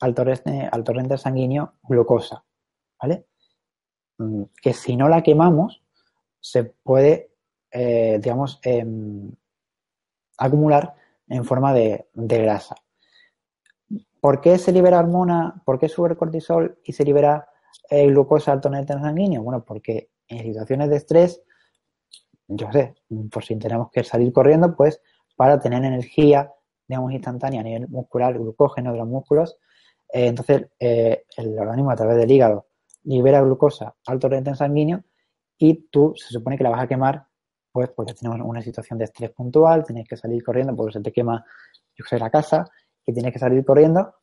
al torrente, al torrente sanguíneo glucosa, ¿vale? Mm, que si no la quemamos, se puede, digamos, em, acumular en forma de, grasa. ¿Por qué se libera hormona? ¿Por qué sube el cortisol y se libera eh, glucosa al torrente sanguíneo? Bueno, porque en situaciones de estrés, yo sé, por si tenemos que salir corriendo, pues para tener energía, digamos, instantánea a nivel muscular, glucógeno de los músculos, eh, entonces eh, el organismo a través del hígado libera glucosa al torrente sanguíneo y tú se supone que la vas a quemar pues porque tenemos una situación de estrés puntual, tienes que salir corriendo porque se te quema, yo sé, la casa y tienes que salir corriendo.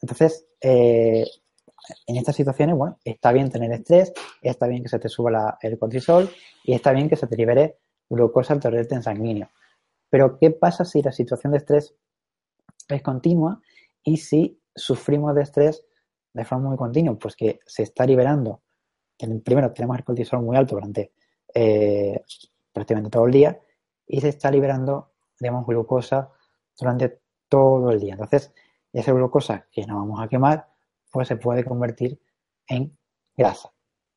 Entonces, eh, en estas situaciones, bueno, está bien tener estrés, está bien que se te suba el cortisol y está bien que se te libere glucosa al torrente en sanguíneo. Pero, ¿qué pasa si la situación de estrés es continua y si sufrimos de estrés de forma muy continua, pues que se está liberando. Primero, tenemos el cortisol muy alto durante eh, prácticamente todo el día y se está liberando, digamos, glucosa durante todo el día. Entonces, esa glucosa que no vamos a quemar, pues se puede convertir en grasa.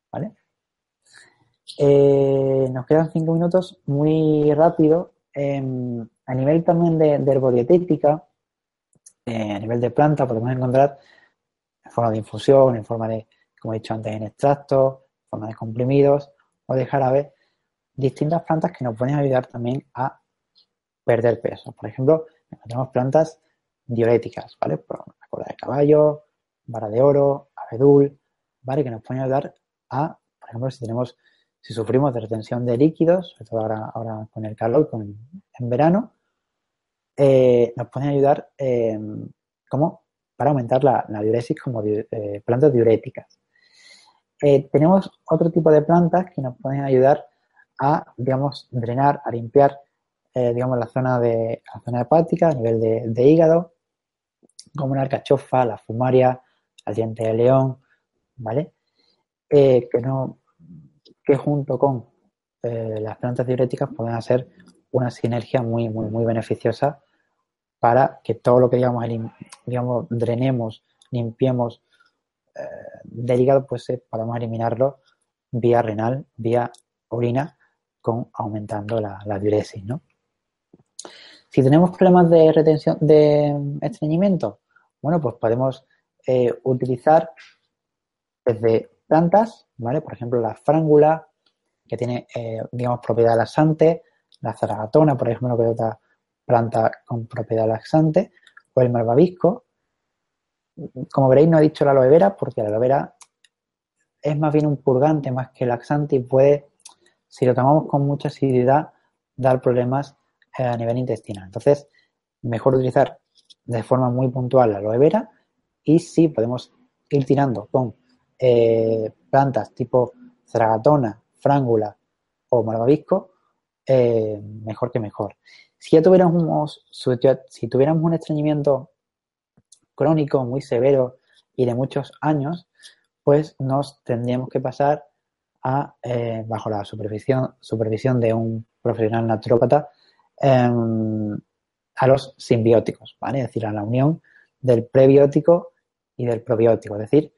¿Vale? Eh, nos quedan cinco minutos muy rápido. Em, a nivel también de, de eh, a nivel de planta, podemos encontrar en forma de infusión, en forma de, como he dicho antes, en extractos, en forma de comprimidos o de jarabe, distintas plantas que nos pueden ayudar también a perder peso. Por ejemplo, encontramos plantas diuréticas, ¿vale? Por la cola de caballo, vara de oro, abedul, ¿vale? Que nos pueden ayudar a, por ejemplo, si tenemos, si sufrimos de retención de líquidos, sobre todo ahora, ahora con el calor, con, en verano, eh, nos pueden ayudar eh, como para aumentar la, diuresis como eh, plantas diuréticas. tenemos otro tipo de plantas que nos pueden ayudar a, digamos, drenar, a limpiar, digamos, la zona, de, la zona hepática a nivel de, hígado, como la alcachofa, la fumaria, el diente de león, ¿vale? que, no, que junto con las plantas diuréticas pueden hacer una sinergia muy, muy, muy beneficiosa para que todo lo que digamos, digamos drenemos, limpiemos eh, del hígado, pues eh, podamos eliminarlo vía renal, vía orina, con aumentando la, diuresis, ¿no? Si tenemos problemas de retención, de estreñimiento, bueno, pues podemos eh, utilizar desde plantas, ¿vale? Por ejemplo, la frángula, que tiene, digamos, propiedad laxante, la zaragatona, por ejemplo, que otra planta con propiedad laxante, o el malvavisco. Como veréis, no he dicho la aloe vera porque la aloe vera es más bien un purgante más que laxante y puede, si lo tomamos con mucha acididad, dar problemas eh, a nivel intestinal. Entonces, mejor utilizar de forma muy puntual la aloe vera y si podemos ir tirando con eh, plantas tipo zaragatona, frángula o malvavisco, eh, mejor que mejor. Si ya tuviéramos, un estreñimiento crónico muy severo y de muchos años, pues nos tendríamos que pasar a, eh, bajo la supervisión, supervisión de un profesional naturópata, em, a los simbióticos, ¿vale? Es decir, a la unión del prebiótico y del probiótico, es decir,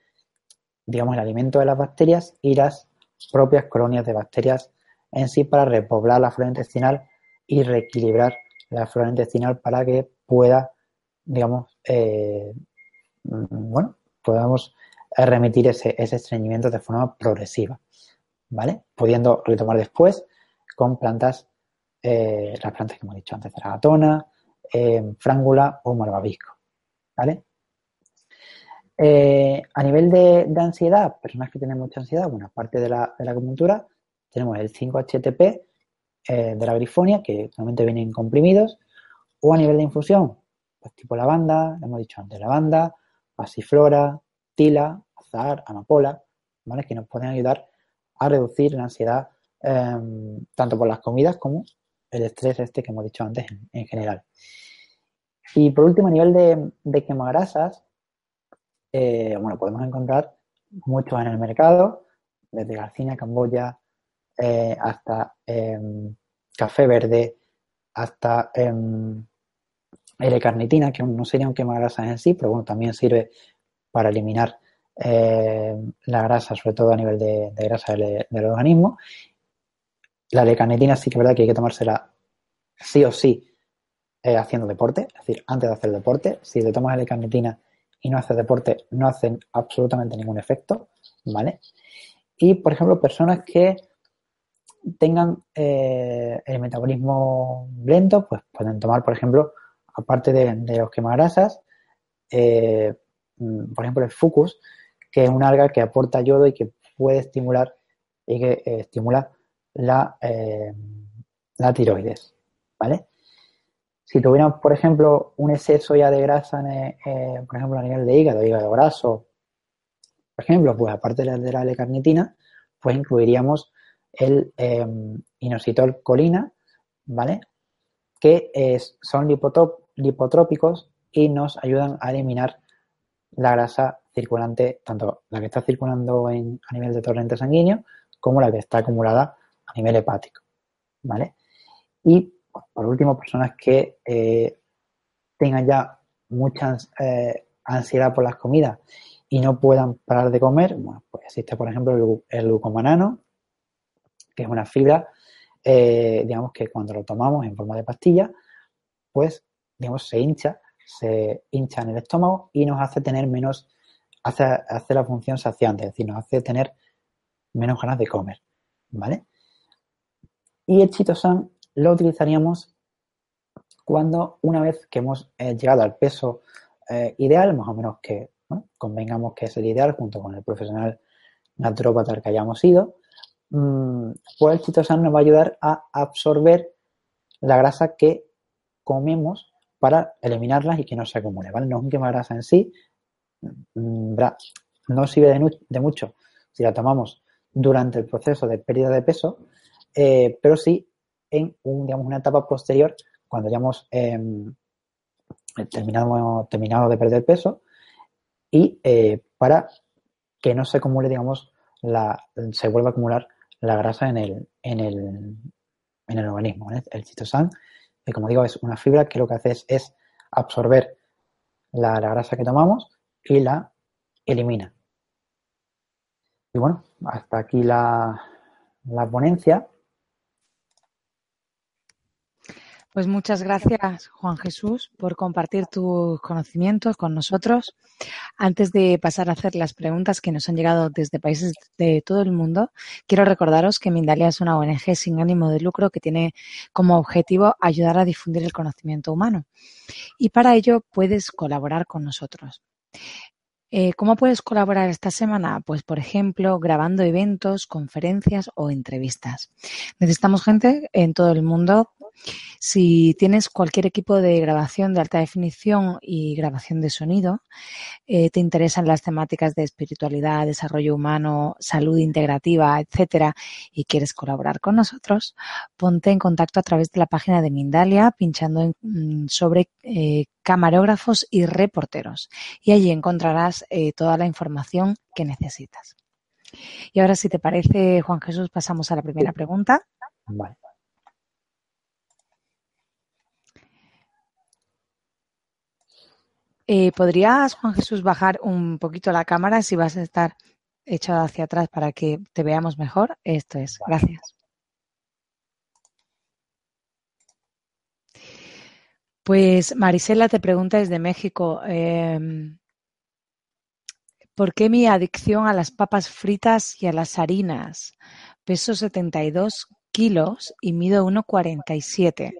digamos, el alimento de las bacterias y las propias colonias de bacterias en sí para repoblar la flora intestinal y reequilibrar la flora intestinal para que pueda, digamos, eh, mm, bueno, podamos remitir ese, estreñimiento de forma progresiva, ¿vale? Pudiendo retomar después con plantas, eh, las plantas que hemos dicho antes, la eh, frángula o malvavisco, ¿vale? a nivel de, ansiedad, personas que tienen mucha ansiedad, bueno, aparte de la, de la acupuntura, tenemos el 5-HTP eh, de la grifonia, que normalmente vienen comprimidos, o a nivel de infusión, pues tipo lavanda, hemos dicho antes, lavanda, pasiflora, tila, azar, amapola, ¿vale? Que nos pueden ayudar a reducir la ansiedad em, tanto por las comidas como el estrés este que hemos dicho antes en, general. Y por último, a nivel de, de quemagrasas, eh, bueno, podemos encontrar muchos en el mercado, desde Garcina, Camboya, eh, hasta em, café verde, hasta em, L-carnitina, que no sería un quemagrasas en sí, pero bueno, también sirve para eliminar em, la grasa, sobre todo a nivel de, grasa del, organismo. La L-carnitina sí que es verdad que hay que tomársela sí o sí eh, haciendo deporte, es decir, antes de hacer deporte. Si te tomas L-carnitina y no haces deporte, no hacen absolutamente ningún efecto, ¿vale? Y, por ejemplo, personas que tengan eh, el metabolismo lento, pues pueden tomar, por ejemplo, aparte de, los quemagrasas, eh, mm, por ejemplo, el fucus, que es un alga que aporta yodo y que puede estimular y que estimula la, la tiroides, ¿vale? Si tuviéramos, por ejemplo, un exceso ya de grasa, por ejemplo, a nivel de hígado, hígado graso, por ejemplo, pues aparte de la, de la L-carnitina, pues incluiríamos el eh, inositol colina, ¿vale? Que son lipotrópicos y nos ayudan a eliminar la grasa circulante, tanto la que está circulando en, a nivel de torrente sanguíneo como la que está acumulada nivel hepático. ¿Vale? Y por último, personas que eh, tengan ya mucha eh, ansiedad por las comidas y no puedan parar de comer, bueno, pues existe, por ejemplo, el, glucomanano, que es una fibra, eh, digamos que cuando lo tomamos en forma de pastilla, pues, digamos, se hincha, se hincha en el estómago y nos hace tener menos, hace, hace la función saciante, es decir, nos hace tener menos ganas de comer, ¿vale? Y el chitosan lo utilizaríamos cuando una vez que hemos eh, llegado al peso eh, ideal, más o menos que convengamos que es el ideal junto con el profesional naturópata al que hayamos ido, mm, pues el chitosan nos va a ayudar a absorber la grasa que comemos para eliminarlas y que no se acumule, ¿vale? No es un quema grasa en sí, mm, no sirve de, mucho si la tomamos durante el proceso de pérdida de peso, eh, pero sí en un, digamos, una etapa posterior, cuando hayamos em, terminado, terminado de perder peso, y eh, para que no se acumule, digamos, la, se vuelva a acumular la grasa en el, en el, en el organismo. El citosan, que como digo, es una fibra que lo que hace es, absorber la, grasa que tomamos y la elimina. Y bueno, hasta aquí la, la ponencia. Pues muchas gracias, Juan Jesús, por compartir tus conocimientos con nosotros. Antes de pasar a hacer las preguntas que nos han llegado desde países de todo el mundo, quiero recordaros que Mindalia es una ONG sin ánimo de lucro que tiene como objetivo ayudar a difundir el conocimiento humano. Y para ello puedes colaborar con nosotros. Eh, ¿Cómo puedes colaborar esta semana? Pues, por ejemplo, grabando eventos, conferencias o entrevistas. Necesitamos gente en todo el mundo si tienes cualquier equipo de grabación de alta definición y grabación de sonido, eh, te interesan las temáticas de espiritualidad, desarrollo humano, salud integrativa, etcétera, y quieres colaborar con nosotros, ponte en contacto a través de la página de Mindalia, pinchando mm, sobre eh, camarógrafos y reporteros. Y allí encontrarás eh, toda la información que necesitas. Y ahora, si te parece, Juan Jesús, pasamos a la primera pregunta. Vale. Eh, ¿Podrías, Juan Jesús, bajar un poquito la cámara si vas a estar echado hacia atrás para que te veamos mejor? Esto es, gracias. Pues Marisela te pregunta desde México, em, ¿por qué mi adicción a las papas fritas y a las harinas? Peso 72 kilos y mido 1,47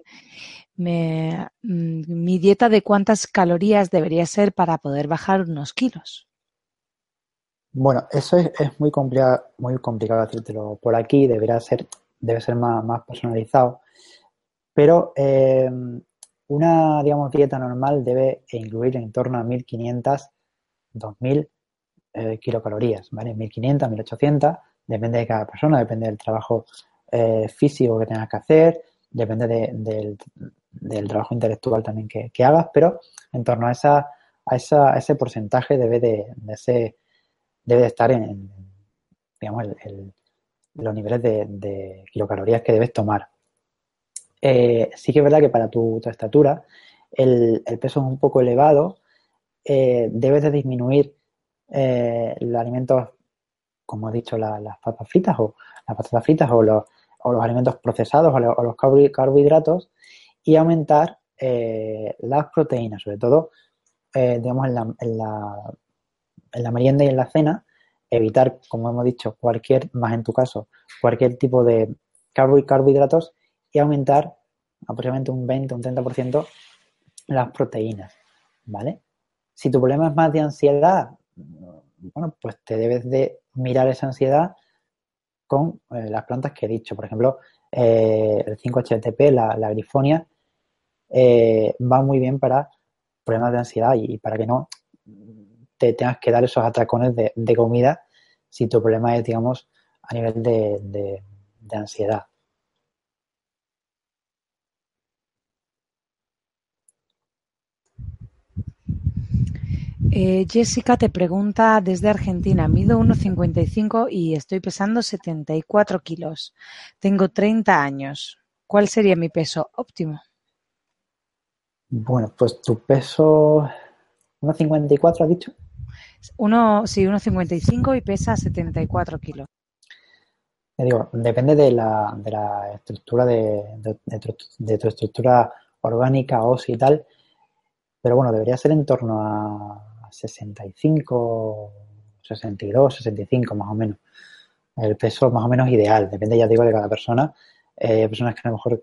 me, mm, mi dieta de cuántas calorías debería ser para poder bajar unos kilos. Bueno, eso es, muy complicado, muy complicado decírtelo por aquí, deberá ser, debe ser más, más personalizado. Pero eh, una, digamos, dieta normal debe incluir en torno a 1500, 2000 eh, kilocalorías, ¿vale? 1500, 1800, depende de cada persona, depende del trabajo eh, físico que tengas que hacer, depende del, del trabajo intelectual también que, hagas, pero en torno a, esa, a, esa, ese porcentaje debe de, de debe de estar en, digamos, los niveles de, kilocalorías que debes tomar. Eh, sí que es verdad que para tu, estatura el, peso es un poco elevado, eh, debes de disminuir eh, los alimentos, como he dicho, las papas fritas o las patatas fritas o los, o los alimentos procesados o los carbohidratos y aumentar las proteínas, sobre todo, digamos, en la, en, la, en la merienda y en la cena, evitar, como hemos dicho, cualquier, más en tu caso, cualquier tipo de carbohidratos y aumentar aproximadamente un 20, un 30% las proteínas, ¿vale? Si tu problema es más de ansiedad, bueno, pues te debes de mirar esa ansiedad con eh, las plantas que he dicho. Por ejemplo, el 5-HTP, la, la grifonia, eh, va muy bien para problemas de ansiedad y, para que no te tengas que dar esos atracones de, comida si tu problema es, digamos, a nivel de, ansiedad. Eh, Jessica te pregunta desde Argentina, mido 1,55 y estoy pesando 74 kilos. Tengo 30 años. ¿Cuál sería mi peso óptimo? Bueno, pues tu peso, 1,54 has dicho. Uno, sí, 1,55 y pesa 74 kilos. Te digo, depende de la, de la estructura de, de, de, tu, estructura orgánica, ósea y tal, pero bueno, debería ser en torno a 65, 62, 65 más o menos. El peso más o menos ideal, depende ya digo de cada persona. Eh, hay personas que a lo mejor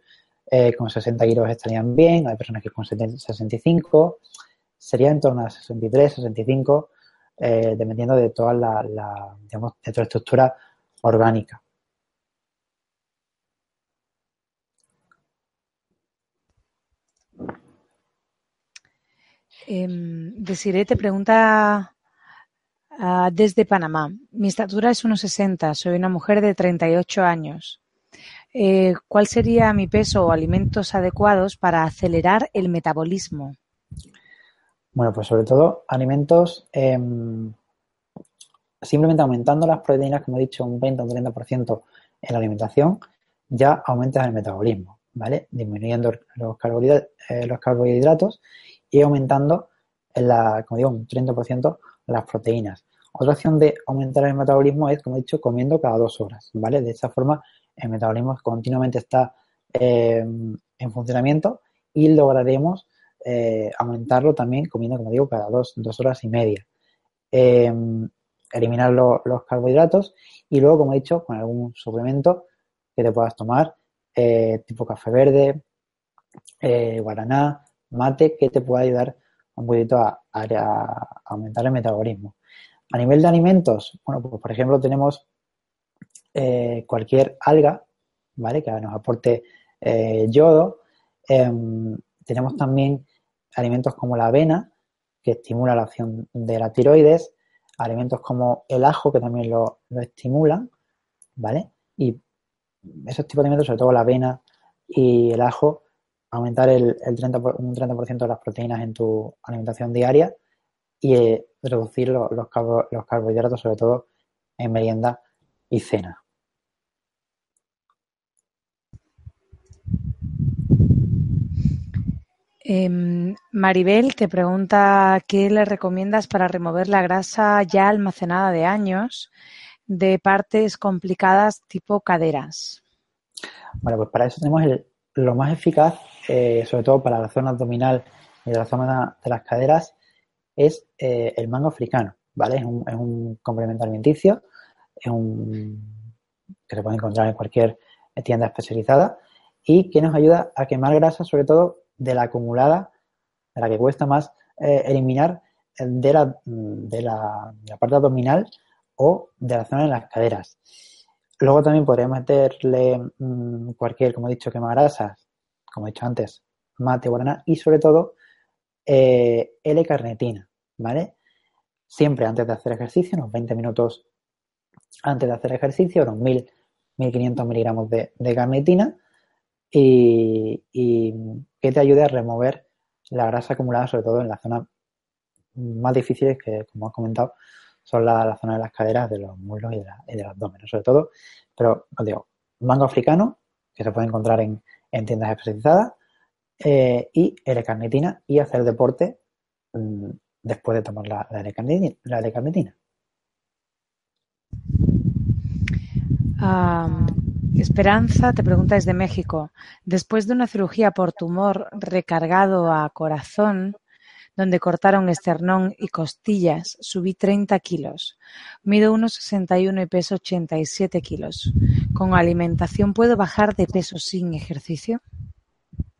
eh, con 60 kilos estarían bien, hay personas que con 65, sería en torno a 63, 65, eh, dependiendo de toda la, la, digamos, de tu estructura orgánica. Eh, Desiree te pregunta uh, desde Panamá. Mi estatura es 1,60. Soy una mujer de 38 años. Eh, ¿Cuál sería mi peso o alimentos adecuados para acelerar el metabolismo? Bueno, pues sobre todo alimentos, eh, simplemente aumentando las proteínas, como he dicho, un 20 o un 30% en la alimentación, ya aumentas el metabolismo, ¿vale? Disminuyendo los eh, los carbohidratos y aumentando, en la, como digo, un 30% las proteínas. Otra opción de aumentar el metabolismo es, como he dicho, comiendo cada dos horas, ¿vale? De esa forma el metabolismo continuamente está eh, en funcionamiento y lograremos eh, aumentarlo también comiendo, como digo, cada dos, dos horas y media. Eh, eliminar lo, los carbohidratos y luego, como he dicho, con algún suplemento que te puedas tomar, tipo café verde, guaraná, mate, que te pueda ayudar un poquito a, aumentar el metabolismo. A nivel de alimentos, bueno, pues por ejemplo tenemos eh, cualquier alga, ¿vale? Que nos aporte eh, yodo. Em, tenemos también alimentos como la avena, que estimula la acción de la tiroides, alimentos como el ajo, que también lo, lo estimulan, ¿vale? Y esos tipos de alimentos, sobre todo la avena y el ajo, aumentar el, el 30 por, un 30% de las proteínas en tu alimentación diaria y eh, reducir lo, los, carbo, los carbohidratos, sobre todo en merienda y cena. Eh, Maribel te pregunta qué le recomiendas para remover la grasa ya almacenada de años de partes complicadas tipo caderas. Bueno, pues para eso tenemos el, lo más eficaz, eh, sobre todo para la zona abdominal y de la zona de las caderas, es eh, el mango africano, ¿vale? Es un, complemento alimenticio, es un que se puede encontrar en cualquier tienda especializada y que nos ayuda a quemar grasa, sobre todo de la acumulada, de la que cuesta más eh, eliminar de, la, de la parte abdominal o de la zona de las caderas. Luego también podríamos meterle mmm, cualquier, como he dicho, quema grasas, como he dicho antes, mate, guaraná y sobre todo eh, L-carnitina, ¿vale? Siempre antes de hacer ejercicio, unos 20 minutos antes de hacer ejercicio, unos 1000, 1500 miligramos de, de carnitina y, y, que te ayude a remover la grasa acumulada, sobre todo en las zonas más difíciles que, como has comentado, son la, la, zona de las caderas, de los muslos y, de la, del abdomen, sobre todo. Pero os digo, mango africano, que se puede encontrar en, en tiendas especializadas, eh, y L-carnitina y hacer deporte mmm, después de tomar la, la L-carnitina. Esperanza te pregunta desde México. Después de una cirugía por tumor recargado a corazón, donde cortaron esternón y costillas, subí 30 kilos. Mido 1,61 y peso 87 kilos. ¿Con alimentación puedo bajar de peso sin ejercicio?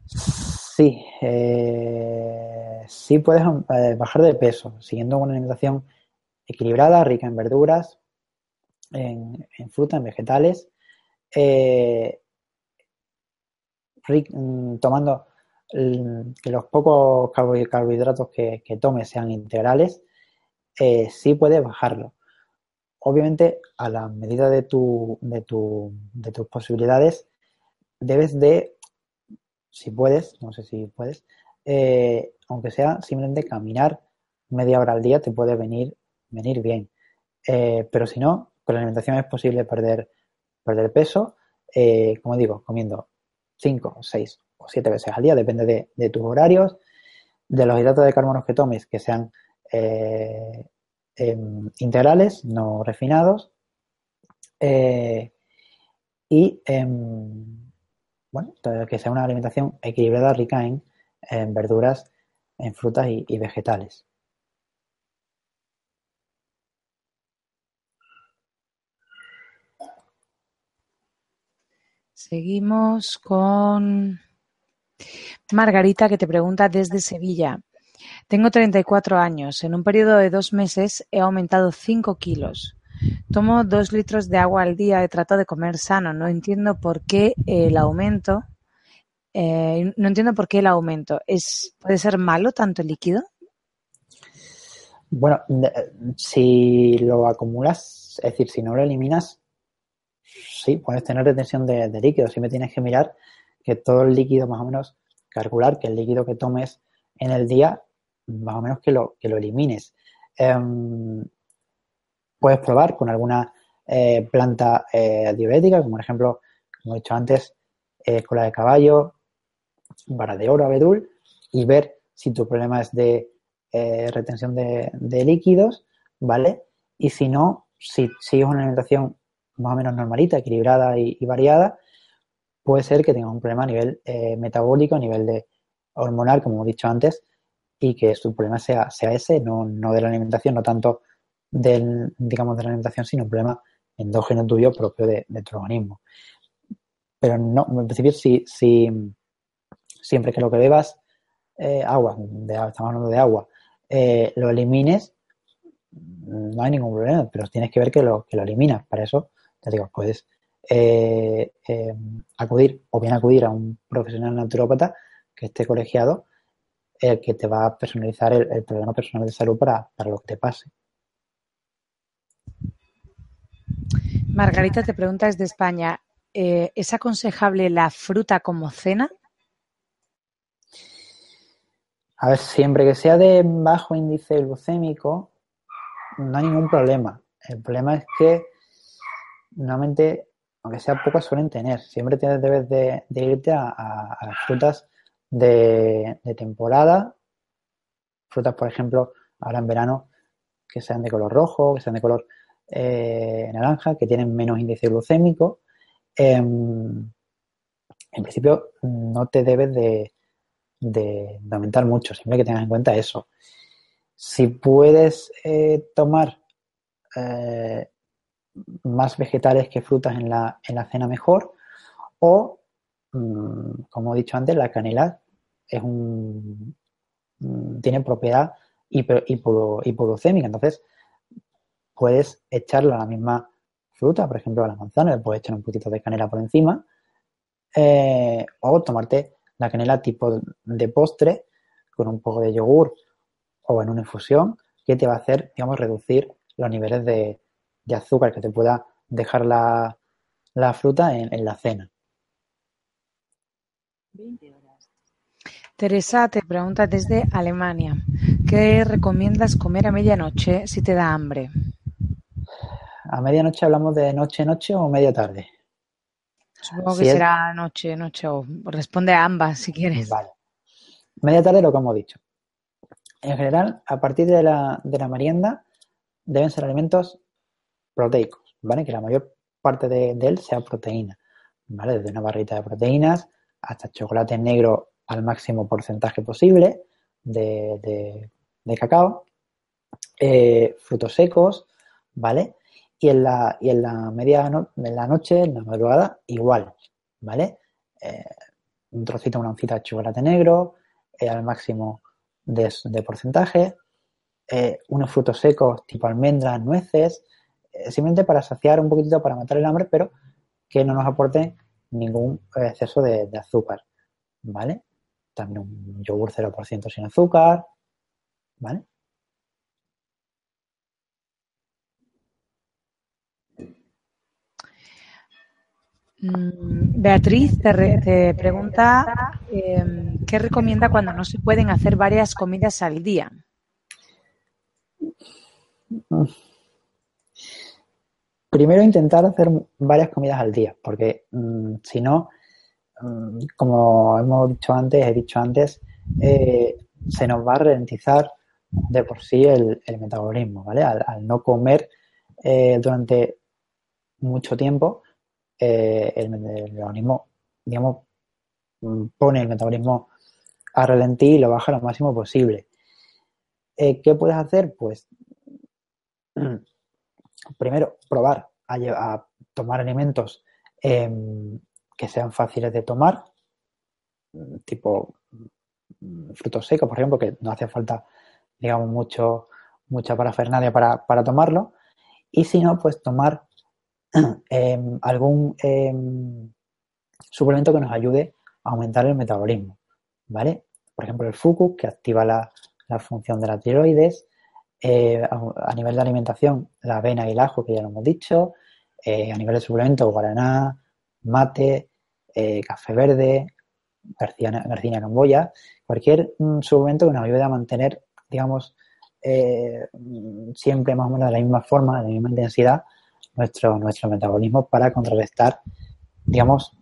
Sí, eh, sí puedes eh, bajar de peso, siguiendo una alimentación equilibrada, rica en verduras, en, fruta, en vegetales, eh, mm, tomando que los pocos carbohidratos que, que tomes sean integrales, eh, sí puedes bajarlo. Obviamente, a la medida de, tu, de, tu, de tus posibilidades, debes de, si puedes, no sé si puedes, eh, aunque sea simplemente caminar media hora al día te puede venir, venir bien. Eh, pero si no, con la alimentación es posible perder, perder peso, eh, como digo, comiendo 5, 6 o 7 veces al día, depende de, tus horarios, de los hidratos de carbono que tomes, que sean eh, em, integrales, no refinados, y em, bueno, que sea una alimentación equilibrada, rica en, verduras, en frutas y vegetales. Seguimos con Margarita que te pregunta desde Sevilla. Tengo 34 años. En un periodo de dos meses he aumentado 5 kilos. Tomo dos litros de agua al día y trato de comer sano. No entiendo por qué el aumento. Eh, no entiendo por qué el aumento. ¿Es, ¿Puede ser malo tanto el líquido? Bueno, si lo acumulas, es decir, si no lo eliminas, sí, puedes tener retención de, líquido. Siempre tienes que mirar que todo el líquido, más o menos, calcular que el líquido que tomes en el día, más o menos que lo, que lo elimines. Em, puedes probar con alguna eh, planta eh, diurética, como por ejemplo, como he dicho antes, eh, cola de caballo, vara de oro, abedul, y ver si tu problema es de retención de, de, líquidos, ¿vale? Y si no, si sigues una alimentación más o menos normalita, equilibrada y, variada, puede ser que tenga un problema a nivel eh, metabólico, a nivel de hormonal, como he dicho antes, y que su problema sea, sea ese, no, no de la alimentación, no tanto del, digamos, de la alimentación, sino un problema endógeno tuyo propio de, tu organismo. Pero no, en principio, si, si siempre que lo que bebas, eh, agua, estamos hablando de agua, eh, lo elimines, no hay ningún problema, pero tienes que ver que lo, que lo eliminas. Para eso digo, puedes eh, eh, acudir o bien acudir a un profesional naturópata que esté colegiado, el que te va a personalizar el, programa personal de salud para, lo que te pase. Margarita te pregunta desde España, eh, ¿es aconsejable la fruta como cena? A ver, siempre que sea de bajo índice glucémico, no hay ningún problema. El problema es que normalmente, aunque sea pocas, suelen tener. Siempre tienes, debes de, irte a, las frutas de, temporada. Frutas, por ejemplo, ahora en verano, que sean de color rojo, que sean de color eh, naranja, que tienen menos índice glucémico. Em, en principio, no te debes de, aumentar mucho, siempre que tengas en cuenta eso. Si puedes eh, tomar eh, más vegetales que frutas en la, en la cena mejor. O, mm, como he dicho antes, la canela es un, mm, tiene propiedad hipoglucémica. Entonces, puedes echarla a la misma fruta, por ejemplo a la manzana, le puedes echar un poquito de canela por encima. Eh, o tomarte la canela tipo de postre con un poco de yogur o en una infusión que te va a hacer, digamos, reducir los niveles de, de azúcar que te pueda dejar la, fruta en, la cena. Teresa te pregunta desde Alemania, ¿qué recomiendas comer a medianoche si te da hambre? ¿A medianoche hablamos de noche, noche o media tarde? Supongo que será noche, noche o responde a ambas si quieres. Vale. Media tarde lo que hemos dicho. En general, a partir de la, de la merienda deben ser alimentos proteicos, ¿vale? Que la mayor parte de, él sea proteína, ¿vale? Desde una barrita de proteínas hasta chocolate negro al máximo porcentaje posible de, cacao, eh, frutos secos, ¿vale? Y en la, y en la media la noche, en la madrugada, igual, ¿vale? Eh, un trocito, una oncita de chocolate negro eh, al máximo de, porcentaje, unos frutos secos tipo almendras, nueces, simplemente para saciar un poquitito, para matar el hambre, pero que no nos aporte ningún exceso de, azúcar, ¿vale? También un yogur 0% sin azúcar, ¿vale? Mm, Beatriz te, pregunta em, qué recomienda cuando no se pueden hacer varias comidas al día. Primero intentar hacer varias comidas al día, porque mm, si no, mm, como hemos dicho antes, he dicho antes, eh, se nos va a ralentizar de por sí el, metabolismo, ¿vale? Al, no comer eh, durante mucho tiempo, eh, el, metabolismo, digamos, mm, pone el metabolismo a ralentir y lo baja lo máximo posible. ¿Qué puedes hacer? Pues primero, probar a, tomar alimentos em, que sean fáciles de tomar, tipo frutos secos, por ejemplo, que no hace falta, digamos, mucho, mucha parafernalia para, para tomarlo. Y si no, pues tomar em, algún em, suplemento que nos ayude a aumentar el metabolismo, ¿vale? Por ejemplo, el fuku, que activa la, función de la tiroides, eh, a, nivel de alimentación, la avena y el ajo, que ya lo hemos dicho. Eh, a nivel de suplemento, guaraná, mate, eh, café verde, garcina, garcina camboya. Cualquier mm, suplemento que nos ayude a mantener, digamos, siempre más o menos de la misma forma, de la misma intensidad, nuestro, nuestro metabolismo para contrarrestar, digamos,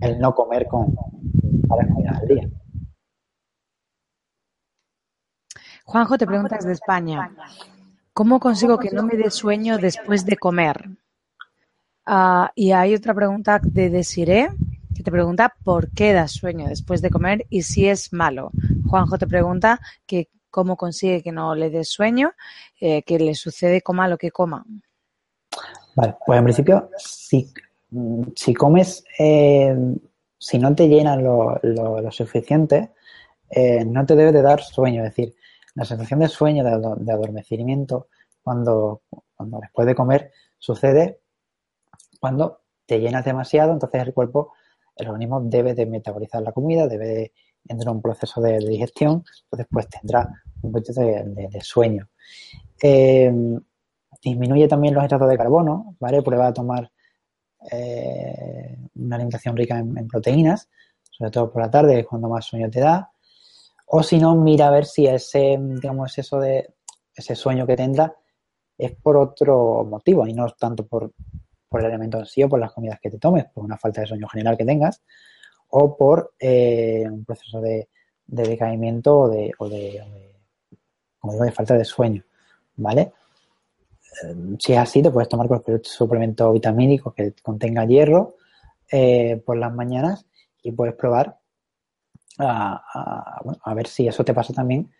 el no comer con varias comidas al día. Juanjo, te preguntas de España. ¿Cómo consigo que no me dé sueño después de comer? Ah, y hay otra pregunta de Desiree que te pregunta por qué da sueño después de comer y si es malo. Juanjo te pregunta que cómo consigue que no le dé sueño, eh, que le sucede coma lo que coma. Vale, pues en principio, si, si comes, eh, si no te llenas lo, lo, suficiente, eh, no te debe de dar sueño. Es decir, la sensación de sueño, de, adormecimiento, cuando, cuando después de comer sucede cuando te llenas demasiado, entonces el cuerpo, el organismo debe de metabolizar la comida, debe de entrar en un proceso de, digestión, entonces pues tendrá un poquito de, sueño. Em, disminuye también los hidratos de carbono, ¿vale? Prueba a tomar eh, una alimentación rica en, proteínas, sobre todo por la tarde, cuando más sueño te da. O si no, mira a ver si ese, digamos, eso de ese sueño que tendrá es por otro motivo y no tanto por, el elemento en sí o por las comidas que te tomes, por una falta de sueño general que tengas o por eh, un proceso de, decaimiento o de, o de, como digo, de falta de sueño, ¿vale? Eh, si es así, te puedes tomar cualquier suplemento vitamínico que contenga hierro eh, por las mañanas y puedes probar a, ver si eso te pasa también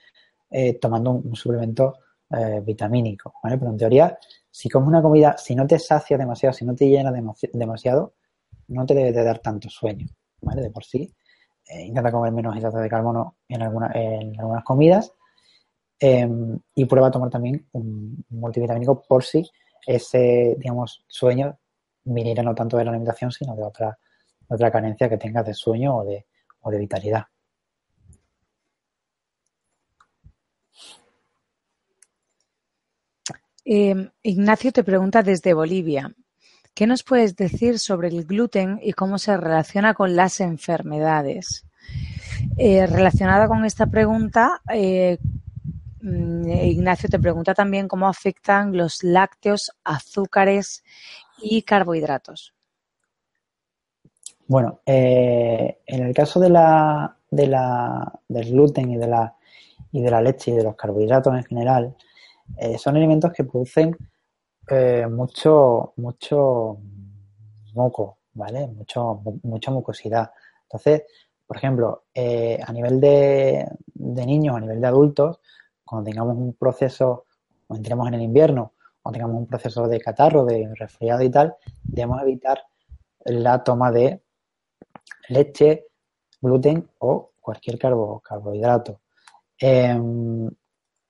eh, tomando un, suplemento eh, vitamínico, ¿vale? Pero en teoría, si comes una comida, si no te sacia demasiado, si no te llena demasiado, no te debe de dar tanto sueño, ¿vale? De por sí. Eh, intenta comer menos hidratos de carbono en, en algunas comidas em, y prueba a tomar también un multivitamínico por si ese, digamos, sueño viniera no tanto de la alimentación, sino de otra, otra carencia que tengas de sueño o de, de vitalidad. Em, Ignacio te pregunta desde Bolivia, ¿qué nos puedes decir sobre el gluten y cómo se relaciona con las enfermedades? Eh, relacionada con esta pregunta, eh, mm, Ignacio te pregunta también cómo afectan los lácteos, azúcares y carbohidratos. Bueno, eh, en el caso de la, de la, del gluten y de, la, y de la leche y de los carbohidratos en general, eh, son alimentos que producen eh, mucho, mucho moco, ¿vale? Mucho, mucha mucosidad. Entonces, por ejemplo, a nivel de, de niños, a nivel de adultos, cuando tengamos un proceso, o entremos en el invierno, o tengamos un proceso de catarro, de resfriado y tal, debemos evitar la toma de leche, gluten o cualquier carbohidrato. Em,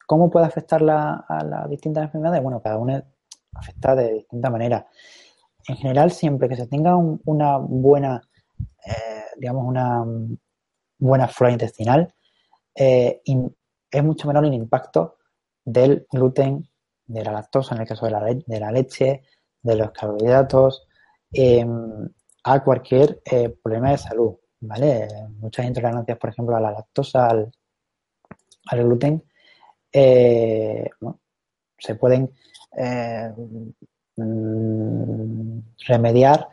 ¿Cómo puede afectar a las distintas enfermedades? Bueno, cada una afecta de distinta manera. En general, siempre que se tenga una buena, eh, digamos, una buena flora intestinal, eh, es mucho menor el impacto del gluten, de la lactosa, en el caso de la, de la leche, de los carbohidratos, em, a cualquier eh, problema de salud, ¿vale? Muchas intolerancias, por ejemplo, a la lactosa, al, gluten, eh, se pueden eh, remediar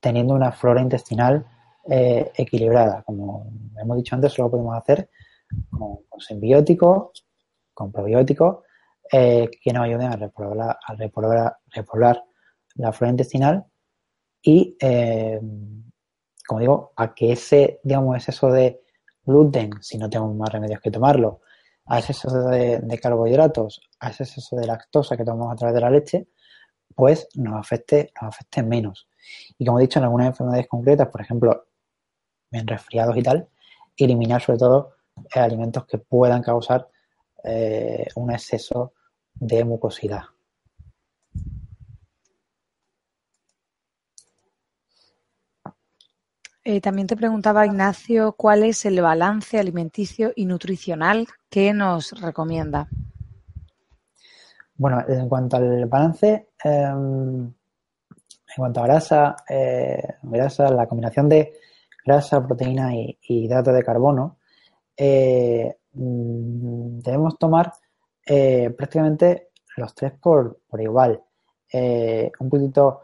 teniendo una flora intestinal equilibrada. Como hemos dicho antes, solo podemos hacer con, simbióticos, con probióticos, que nos ayuden a repoblar, a repoblar, la flora intestinal y, como digo, a que ese, digamos, exceso de gluten, si no tenemos más remedios que tomarlo, a ese exceso de, carbohidratos, a ese exceso de lactosa que tomamos a través de la leche, pues nos afecte, nos afecte menos. Y como he dicho, en algunas enfermedades concretas, por ejemplo, en resfriados y tal, eliminar sobre todo eh, alimentos que puedan causar eh, un exceso de mucosidad. Eh, también te preguntaba, Ignacio, ¿cuál es el balance alimenticio y nutricional que nos recomienda? Bueno, en cuanto al balance, em, en cuanto a grasa, eh, grasa, la combinación de grasa, proteína y, hidratos de carbono, eh, mm, debemos tomar prácticamente los tres por, por igual. un poquito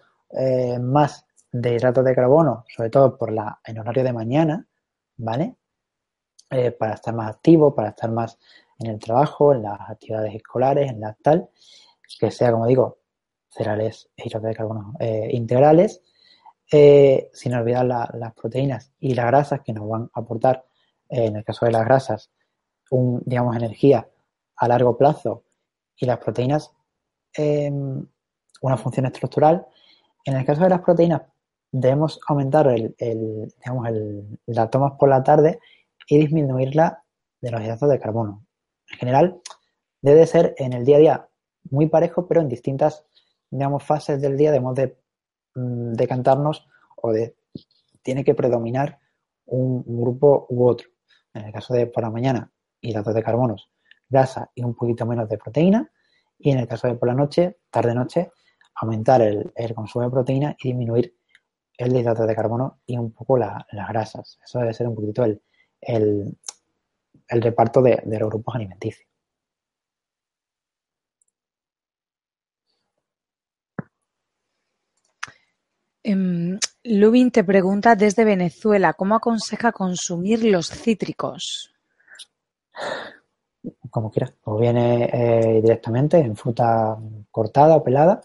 más de hidratos de carbono, sobre todo por la, en horario de mañana, ¿vale? Eh, para estar más activo, para estar más en el trabajo, en las actividades escolares, en la tal, que sea, como digo, cereales e hidratos de carbono eh, integrales, eh, sin olvidar las proteínas y las grasas que nos van a aportar, en el caso de las grasas, un, digamos, energía a largo plazo y las proteínas em, una función estructural. En el caso de las proteínas, debemos aumentar el, digamos, el, tomas por la tarde y disminuirla de los hidratos de carbono. En general, debe ser en el día a día muy parejo, pero en distintas, digamos, fases del día debemos de mm, decantarnos o de tiene que predominar un, grupo u otro. En el caso de por la mañana, hidratos de carbonos, grasa y un poquito menos de proteína. Y en el caso de por la noche, tarde-noche, aumentar el, el consumo de proteína y disminuir el hidrato de carbono y un poco las grasas. Eso debe ser un poquito el, el, reparto de, los grupos alimenticios. Um, Lubin te pregunta desde Venezuela, ¿cómo aconseja consumir los cítricos? Como quieras, o viene eh, directamente en fruta cortada o pelada,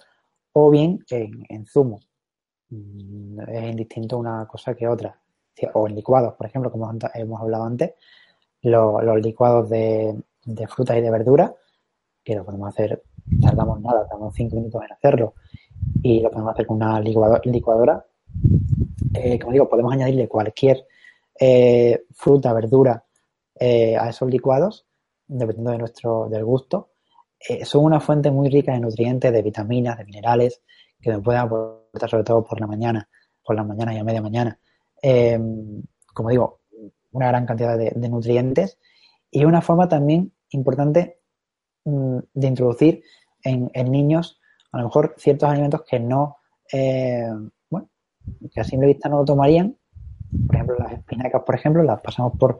o bien en zumo. Mm, es indistinto una cosa que otra. O en licuados, por ejemplo, como hemos hablado antes, los, licuados de, frutas y de verduras, que lo podemos hacer, tardamos nada, tardamos cinco minutos en hacerlo, y lo podemos hacer con una licuadora. Eh, como digo, podemos añadirle cualquier eh, fruta, verdura eh, a esos licuados, dependiendo de nuestro, del gusto. son una fuente muy rica de nutrientes, de vitaminas, de minerales, que nos pueden aportar sobre todo por la mañana, por la mañana y a media mañana. Em, como digo, una gran cantidad de, nutrientes y una forma también importante mm, de introducir en, niños a lo mejor ciertos alimentos que no, eh, bueno, que a simple vista no tomarían. Por ejemplo, las espinacas, por ejemplo, las pasamos por,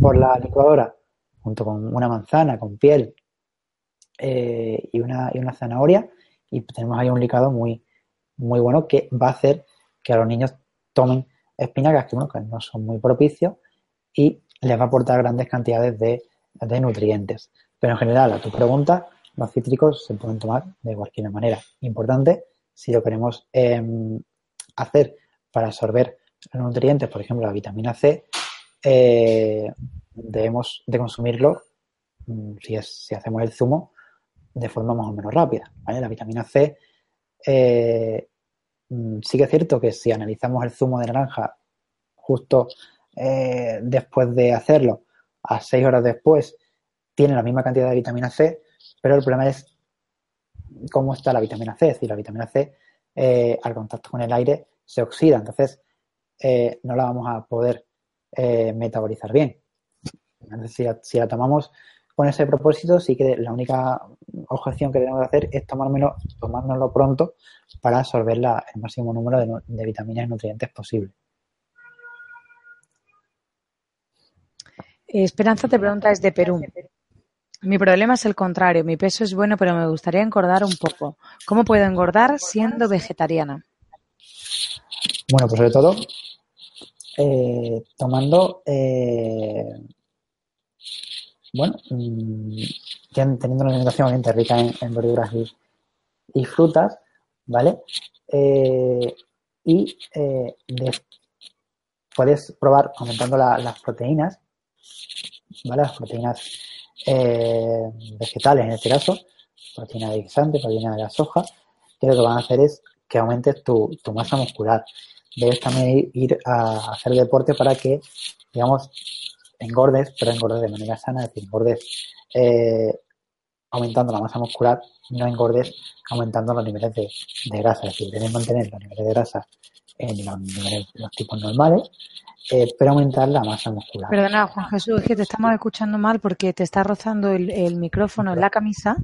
por la licuadora junto con una manzana, con piel eh, y, una, y una zanahoria y tenemos ahí un licado muy, muy bueno que va a hacer que a los niños tomen espinacas que, no son muy propicios y les va a aportar grandes cantidades de, nutrientes. Pero en general, a tu pregunta, los cítricos se pueden tomar de cualquier manera. Importante, si lo queremos em, hacer para absorber los nutrientes, por ejemplo, la vitamina C, eh, debemos de consumirlo, mm, si, si hacemos el zumo, de forma más o menos rápida. La vitamina C eh, mm, sí que es cierto que si analizamos el zumo de naranja justo eh, después de hacerlo, a seis horas después, tiene la misma cantidad de vitamina C, pero el problema es cómo está la vitamina C. Es decir, la vitamina C eh, al contacto con el aire se oxida, entonces no la vamos a poder metabolizar bien. si, si la tomamos con ese propósito, sí que la única objeción que tenemos que hacer es tomármelo, tomárnoslo pronto para absorber el máximo número de, vitaminas y nutrientes posible. Esperanza te pregunta desde Perú. Mi problema es el contrario. Mi peso es bueno, pero me gustaría engordar un poco. ¿Cómo puedo engordar siendo vegetariana? Bueno, pues sobre todo eh, tomando, eh, bueno, teniendo una alimentación obviamente rica en, verduras y, frutas, ¿vale? Eh, y puedes probar aumentando las proteínas, ¿vale? Las proteínas vegetales en este caso, proteína de guisante, proteína de la soja, que lo que van a hacer es que aumentes tu masa muscular debes también ir a hacer deporte para que, digamos, engordes, pero engordes de manera sana, es decir, engordes eh, aumentando la masa muscular, no engordes aumentando los niveles de, grasa, es decir, debes mantener los niveles de grasa en los, niveles, los tipos normales, eh, pero aumentar la masa muscular. Perdona, Juan Jesús, es que te estamos escuchando mal porque te está rozando el, micrófono en la camisa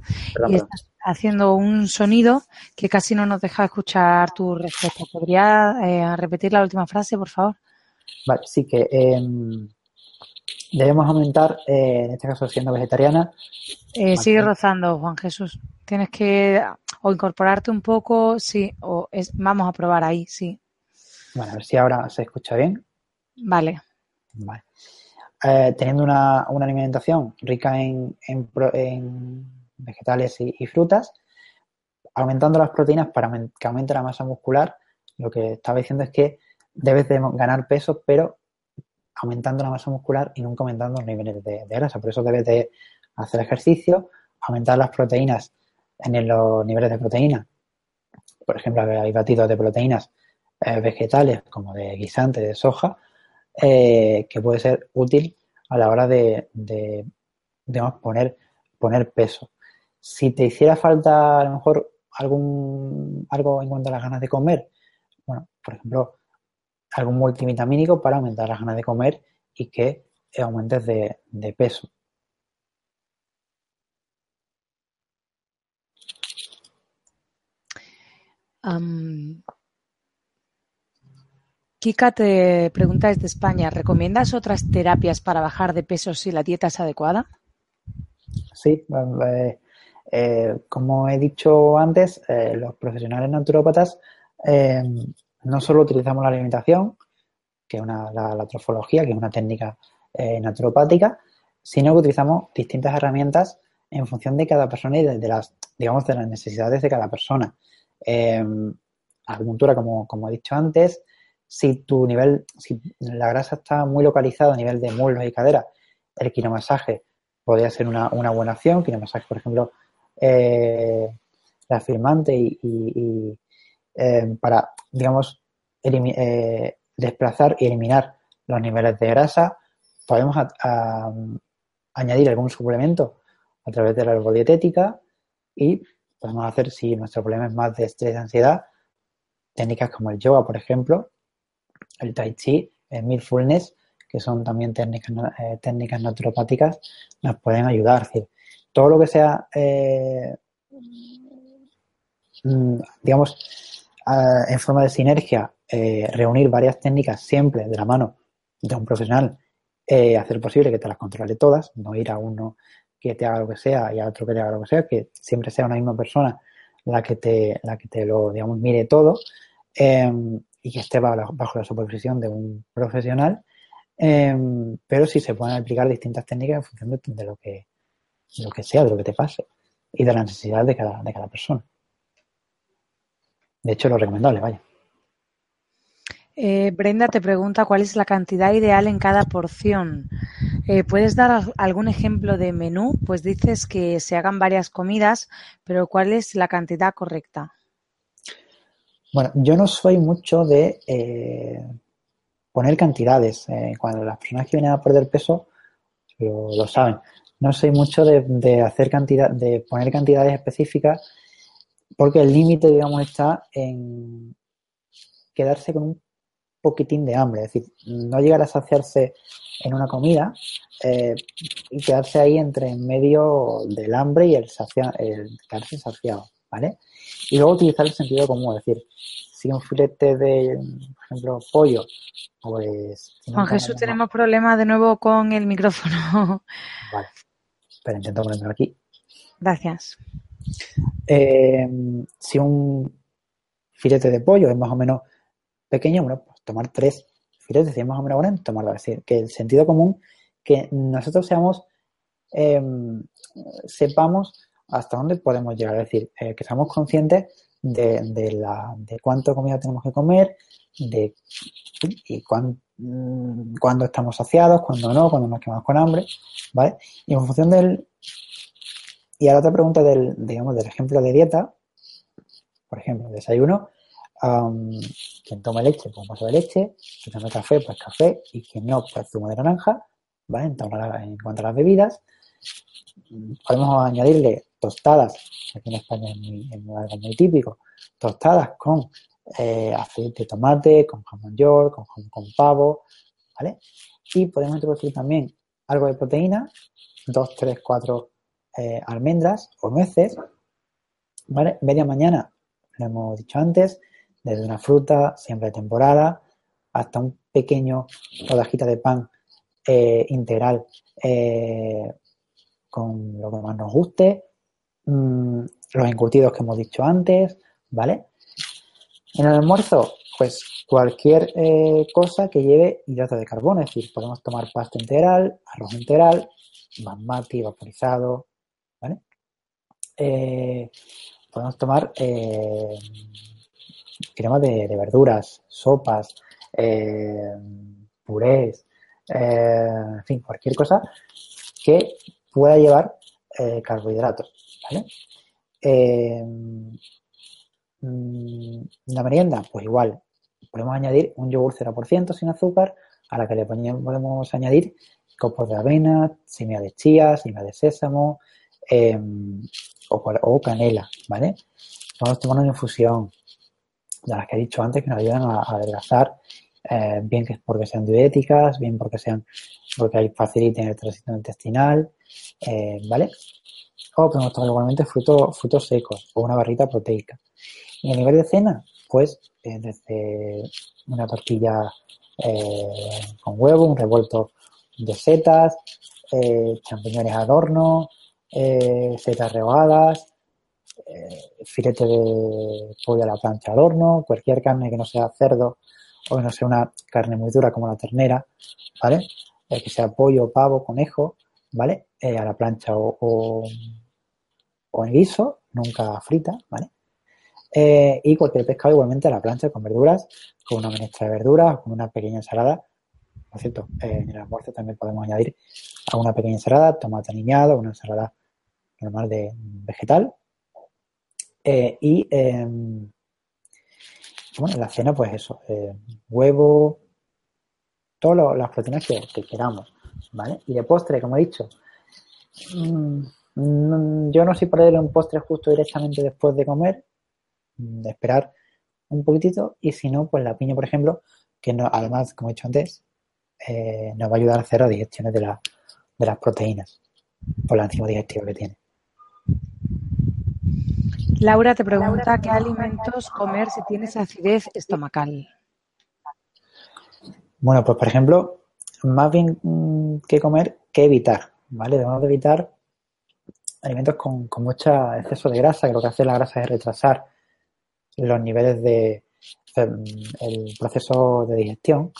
y estás haciendo un sonido que casi no nos deja escuchar tu respuesta. ¿Podría eh, repetir la última frase, por favor? Vale, sí que em, debemos aumentar, eh, en este caso siendo vegetariana. sigue rozando, Juan Jesús. Tienes que o incorporarte un poco, sí, o es, vamos a probar ahí, sí. Bueno, a ver si ahora se escucha bien. Vale. Vale. Eh, teniendo una, alimentación rica en, vegetales y, frutas, aumentando las proteínas para que aumente la masa muscular, lo que estaba diciendo es que debes de ganar peso, pero aumentando la masa muscular y nunca aumentando los niveles de, grasa. Por eso debes de hacer ejercicio, aumentar las proteínas en los niveles de proteína. Por ejemplo, hay batidos de proteínas eh, vegetales como de guisante, de soja, eh, que puede ser útil a la hora de, poner, poner peso. Si te hiciera falta a lo mejor algún algo en cuanto a las ganas de comer, bueno, por ejemplo, algún multivitamínico para aumentar las ganas de comer y que aumentes de, peso. Kika te pregunta desde España, ¿recomiendas otras terapias para bajar de peso si la dieta es adecuada? Sí, eh, eh, como he dicho antes, eh, los profesionales naturópatas no solo utilizamos la alimentación, que es una, la, trofología, que es una técnica naturopática, sino que utilizamos distintas herramientas en función de cada persona y de, las, digamos, de las necesidades de cada persona. acupuntura, como, como he dicho antes, si tu nivel, si la grasa está muy localizada a nivel de muslos y cadera, el quiromasaje podría ser una, buena opción. Quiromasaje, por ejemplo, eh, afirmante y, eh, para, digamos, eh, desplazar y eliminar los niveles de grasa. Podemos añadir algún suplemento a través de la herbodietética y podemos hacer, si nuestro problema es más de estrés y ansiedad, técnicas como el yoga, por ejemplo, el tai chi, el mindfulness, que son también técnicas, eh, técnicas naturopáticas, nos pueden ayudar. Todo lo que sea, mm, digamos, en forma de sinergia, eh, reunir varias técnicas siempre de la mano de un profesional, hacer posible que te las controle todas, no ir a uno que te haga lo que sea y a otro que te haga lo que sea, que siempre sea una misma persona la que te, la que te lo, digamos, mire todo y que esté bajo la supervisión de un profesional, em, pero sí se pueden aplicar distintas técnicas en función de, lo, que, lo que sea, de lo que te pase y de la necesidad de cada, de cada persona. De hecho, lo recomendable, vaya. Eh, Brenda te pregunta cuál es la cantidad ideal en cada porción. Eh, ¿Puedes dar algún ejemplo de menú? Pues dices que se hagan varias comidas, pero ¿cuál es la cantidad correcta? Bueno, yo no soy mucho de eh, poner cantidades. Eh, cuando las personas que vienen a perder peso lo, saben. No soy mucho de, hacer cantidad, de poner cantidades específicas, porque el límite, digamos, está en quedarse con un poquitín de hambre, es decir, no llegar a saciarse en una comida eh, y quedarse ahí entre en medio del hambre y el, sacia, el quedarse saciado, ¿vale? Y luego utilizar el sentido común, es decir, si un filete de, por ejemplo, pollo, pues... Juan Jesús, tenemos problemas de nuevo con el micrófono. Vale. Pero intento ponerlo aquí. Gracias. Eh, si un filete de pollo es más o menos pequeño, bueno, pues tomar tres filetes, si es más o menos grande, tomarlo. Es decir, que el sentido común, que nosotros seamos, eh, sepamos hasta dónde podemos llegar. Es decir, eh, que seamos conscientes de, de, la, de cuánto comida tenemos que comer, de y cuán, mm, cuándo estamos saciados, cuándo no, cuándo nos quedamos con hambre, ¿vale? Y en función del... Y ahora otra pregunta del, digamos, del ejemplo de dieta, por ejemplo, desayuno, quien toma leche, pues un vaso de leche, quien toma café, pues café, y quien no, pues zumo de naranja, ¿vale? En, cuanto a las bebidas, podemos añadirle tostadas, aquí en España es, muy, típico, tostadas con eh, aceite de tomate, con jamón york, con, con, con, pavo, ¿vale? Y podemos introducir también algo de proteína, dos, tres, cuatro eh, almendras o nueces, ¿vale? Media mañana, lo hemos dicho antes, desde una fruta, siempre temporada, hasta un pequeño rodajita de pan eh, integral eh, con lo que más nos guste, mmm, los encurtidos que hemos dicho antes, ¿vale? En el almuerzo, pues cualquier cosa que lleve hidrato de carbono, es decir, podemos tomar pasta integral, arroz integral, basmati, vaporizado. Eh, podemos tomar eh, crema de, verduras, sopas, eh, purés, eh, en fin, cualquier cosa que pueda llevar carbohidratos. Eh, la merienda, pues igual, podemos añadir un yogur 0% sin azúcar, a la que le podemos añadir copos de avena, semilla de chía, semilla de sésamo eh, o, o, canela, ¿vale? Podemos tomar una infusión, de las que he dicho antes, que nos ayudan a, adelgazar, eh, bien que porque sean diuréticas, bien porque sean porque faciliten el tránsito intestinal, eh, ¿vale? O podemos tomar igualmente frutos, secos o una barrita proteica. Y a nivel de cena, pues eh, desde una tortilla con huevo, un revuelto de setas, champiñones al horno, eh, rehogadas, filete de pollo a la plancha al horno, cualquier carne que no sea cerdo o que no sea una carne muy dura como la ternera, ¿vale? que sea pollo, pavo, conejo, ¿vale? a la plancha o, o, en guiso, nunca frita, ¿vale? Eh, y cualquier pescado igualmente a la plancha con verduras, con una menestra de verduras con una pequeña ensalada. Por cierto, eh, en el almuerzo también podemos añadir a una pequeña ensalada, tomate aliñado, una ensalada normal de vegetal. Eh, y bueno, en la cena, pues eso, huevo, todas las proteínas que, que, queramos, ¿vale? Y de postre, como he dicho, mmm, yo no soy para darle un postre justo directamente después de comer, de esperar un poquitito y si no, pues la piña, por ejemplo, que no, además, como he dicho antes, eh, nos va a ayudar a hacer las digestiones de, la, de las proteínas por la enzima digestiva que tiene. Laura te pregunta qué alimentos comer si tienes acidez estomacal. Bueno, pues por ejemplo, más bien que comer, que evitar, ¿vale? Debemos de evitar alimentos con, con mucho exceso de grasa, que lo que hace la grasa es retrasar los niveles de el proceso de digestión,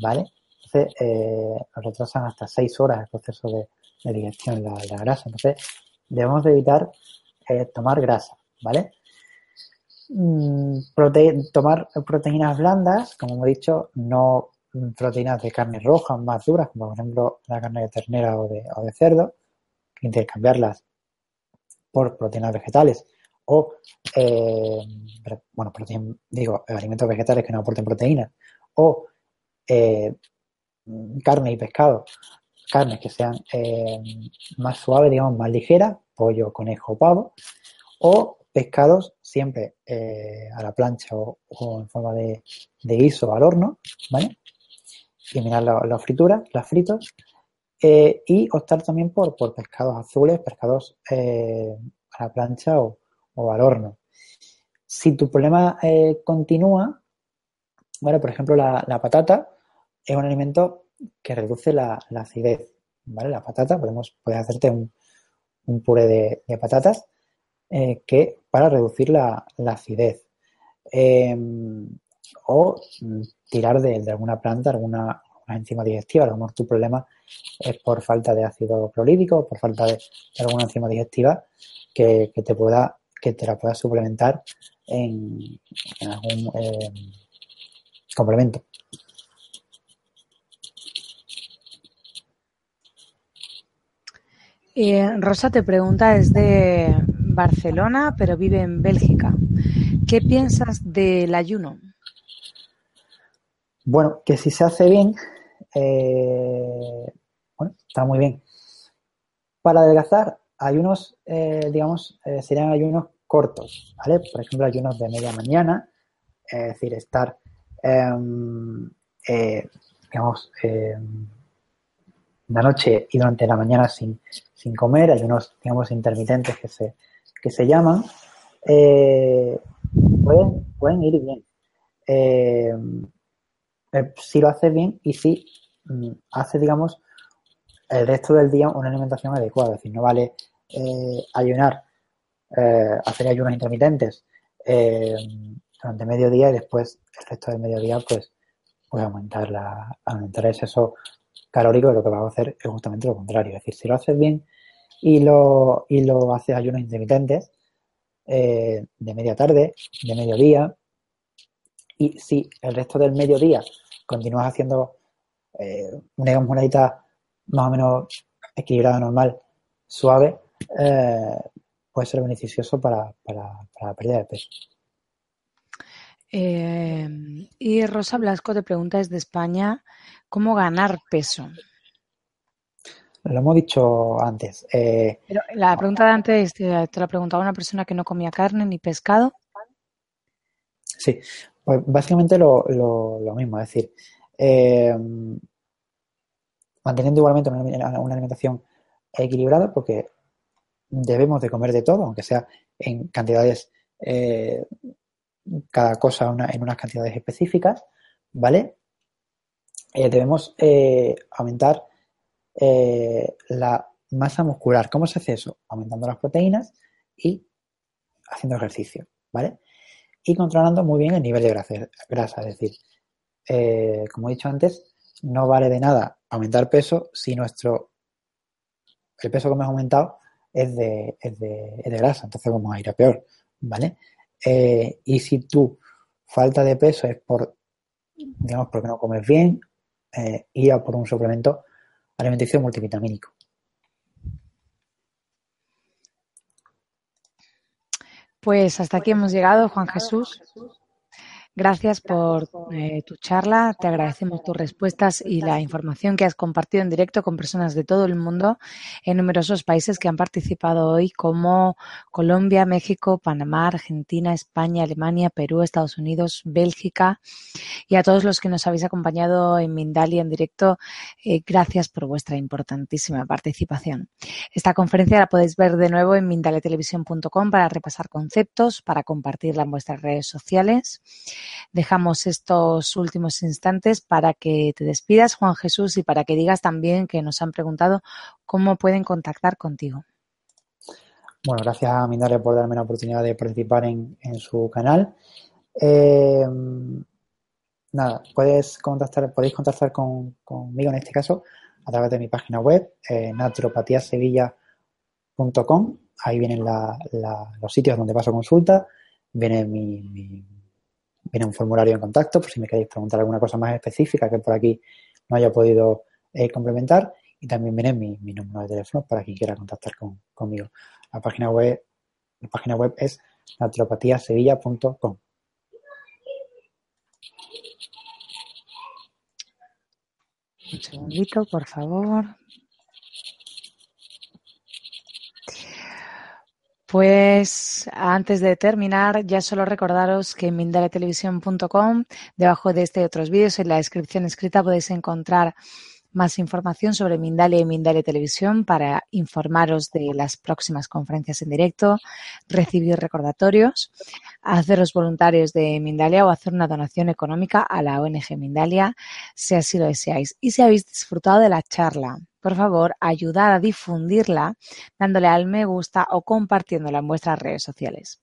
¿vale? Entonces, eh, nos retrasan hasta 6 horas el proceso de, digestión, la, la, grasa. Entonces, debemos de evitar eh, tomar grasa, ¿vale? Mm, tomar proteínas blandas, como hemos dicho, no proteínas de carne roja más duras, como por ejemplo la carne de ternera o de, cerdo, intercambiarlas por proteínas vegetales o, eh, bueno, proteína, digo, alimentos vegetales que no aporten proteínas, o eh, carne y pescado, carnes que sean eh, más suaves, digamos, más ligeras, pollo, conejo, pavo, o pescados siempre eh, a la plancha o, en forma de, de guiso al horno, ¿vale? Eliminar la, la fritura, las fritos, eh, y optar también por, por pescados azules, pescados eh, a la plancha o, o al horno. Si tu problema continúa, bueno, por ejemplo, la, la, patata es un alimento que reduce la, la acidez, ¿vale? La patata, podemos, puedes hacerte un, un puré de, patatas eh, que para reducir la, acidez. Em, o tirar de, alguna planta, alguna, enzima digestiva. A lo mejor tu problema es por falta de ácido clorhídrico, por falta de, alguna enzima digestiva que, te pueda, que te la pueda suplementar en, algún eh, complemento. Eh, Rosa te pregunta, es de Barcelona, pero vive en Bélgica. ¿Qué piensas del ayuno? Bueno, que si se hace bien, eh, bueno, está muy bien. Para adelgazar, ayunos, eh, digamos, eh, serían ayunos cortos, ¿vale? Por ejemplo, ayunos de media mañana, es decir, estar, em, digamos, em, la noche y durante la mañana sin, sin comer, ayunos, digamos, intermitentes que se, que se llaman, pueden, pueden ir bien. Eh, si lo haces bien y si mm, haces, digamos, el resto del día una alimentación adecuada. Es decir, no vale eh, ayunar, eh, hacer ayunos intermitentes durante mediodía y después el resto del mediodía, pues, pues aumentar, la, aumentar el exceso calórico lo que vas a hacer es justamente lo contrario. Es decir, si lo haces bien y lo, y lo haces ayunos intermitentes, de media tarde, de mediodía, y si el resto del mediodía continúas haciendo eh, una, una dieta más o menos equilibrada, normal, suave, eh, puede ser beneficioso para, para, la pérdida de peso. Eh, y Rosa Blasco te pregunta desde España, ¿cómo ganar peso? Lo hemos dicho antes. Pero la pregunta de antes te, la preguntaba una persona que no comía carne ni pescado. Sí, pues básicamente lo, mismo, es decir, eh, manteniendo igualmente una, alimentación equilibrada porque debemos de comer de todo, aunque sea en cantidades, eh, cada cosa en unas cantidades específicas, ¿vale? Eh, debemos aumentar la masa muscular. ¿Cómo se hace eso? Aumentando las proteínas y haciendo ejercicio, ¿vale? y controlando muy bien el nivel de grasa. Es decir, eh, como he dicho antes, no vale de nada aumentar peso si nuestro el peso que hemos aumentado es de, es de, grasa, entonces vamos a ir a peor, ¿vale? Eh, y si tu falta de peso es por, digamos, porque no comes bien, eh, ir a por un suplemento alimenticio multivitamínico. Pues hasta aquí hemos llegado, Juan Jesús. Gracias por eh, tu charla, te agradecemos tus respuestas y la información que has compartido en directo con personas de todo el mundo en numerosos países que han participado hoy como Colombia, México, Panamá, Argentina, España, Alemania, Perú, Estados Unidos, Bélgica. Y a todos los que nos habéis acompañado en Mindalia en directo, eh, gracias por vuestra importantísima participación. Esta conferencia la podéis ver de nuevo en mindaliatelevisión.com para repasar conceptos, para compartirla en vuestras redes sociales Dejamos estos últimos instantes para que te despidas, Juan Jesús, y para que digas también que nos han preguntado cómo pueden contactar contigo. Bueno, gracias a Mindalia por darme la oportunidad de participar en, su canal. Eh, nada, puedes contactar, podéis contactar conmigo en este caso a través de mi página web, eh, naturopatiasevilla.com. Ahí vienen los sitios donde paso consulta, viene mi, viene un formulario en contacto por si me queréis preguntar alguna cosa más específica que por aquí no haya podido eh, complementar y también viene mi, número de teléfono para quien quiera contactar conmigo. La página web, la página web es naturopatiasevilla.com. Un segundito, por favor. Pues antes de terminar, ya solo recordaros que en mindaletelevisión.com, debajo de este y otros vídeos, en la descripción escrita podéis encontrar más información sobre Mindalia y Mindalia Televisión para informaros de las próximas conferencias en directo, recibir recordatorios, haceros voluntarios de Mindalia o hacer una donación económica a la ONG Mindalia, si así lo deseáis. Y si habéis disfrutado de la charla, por favor, ayudad a difundirla dándole al me gusta o compartiéndola en vuestras redes sociales.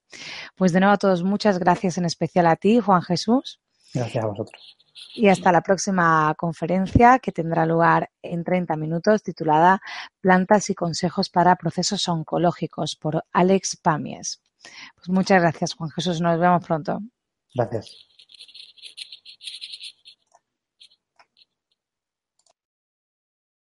Pues de nuevo a todos, muchas gracias en especial a ti, Juan Jesús. Gracias a vosotros. Y hasta la próxima conferencia que tendrá lugar en 30 minutos titulada Plantas y consejos para procesos oncológicos por Alex Pamies. Pues muchas gracias, Juan Jesús. Nos vemos pronto. Gracias.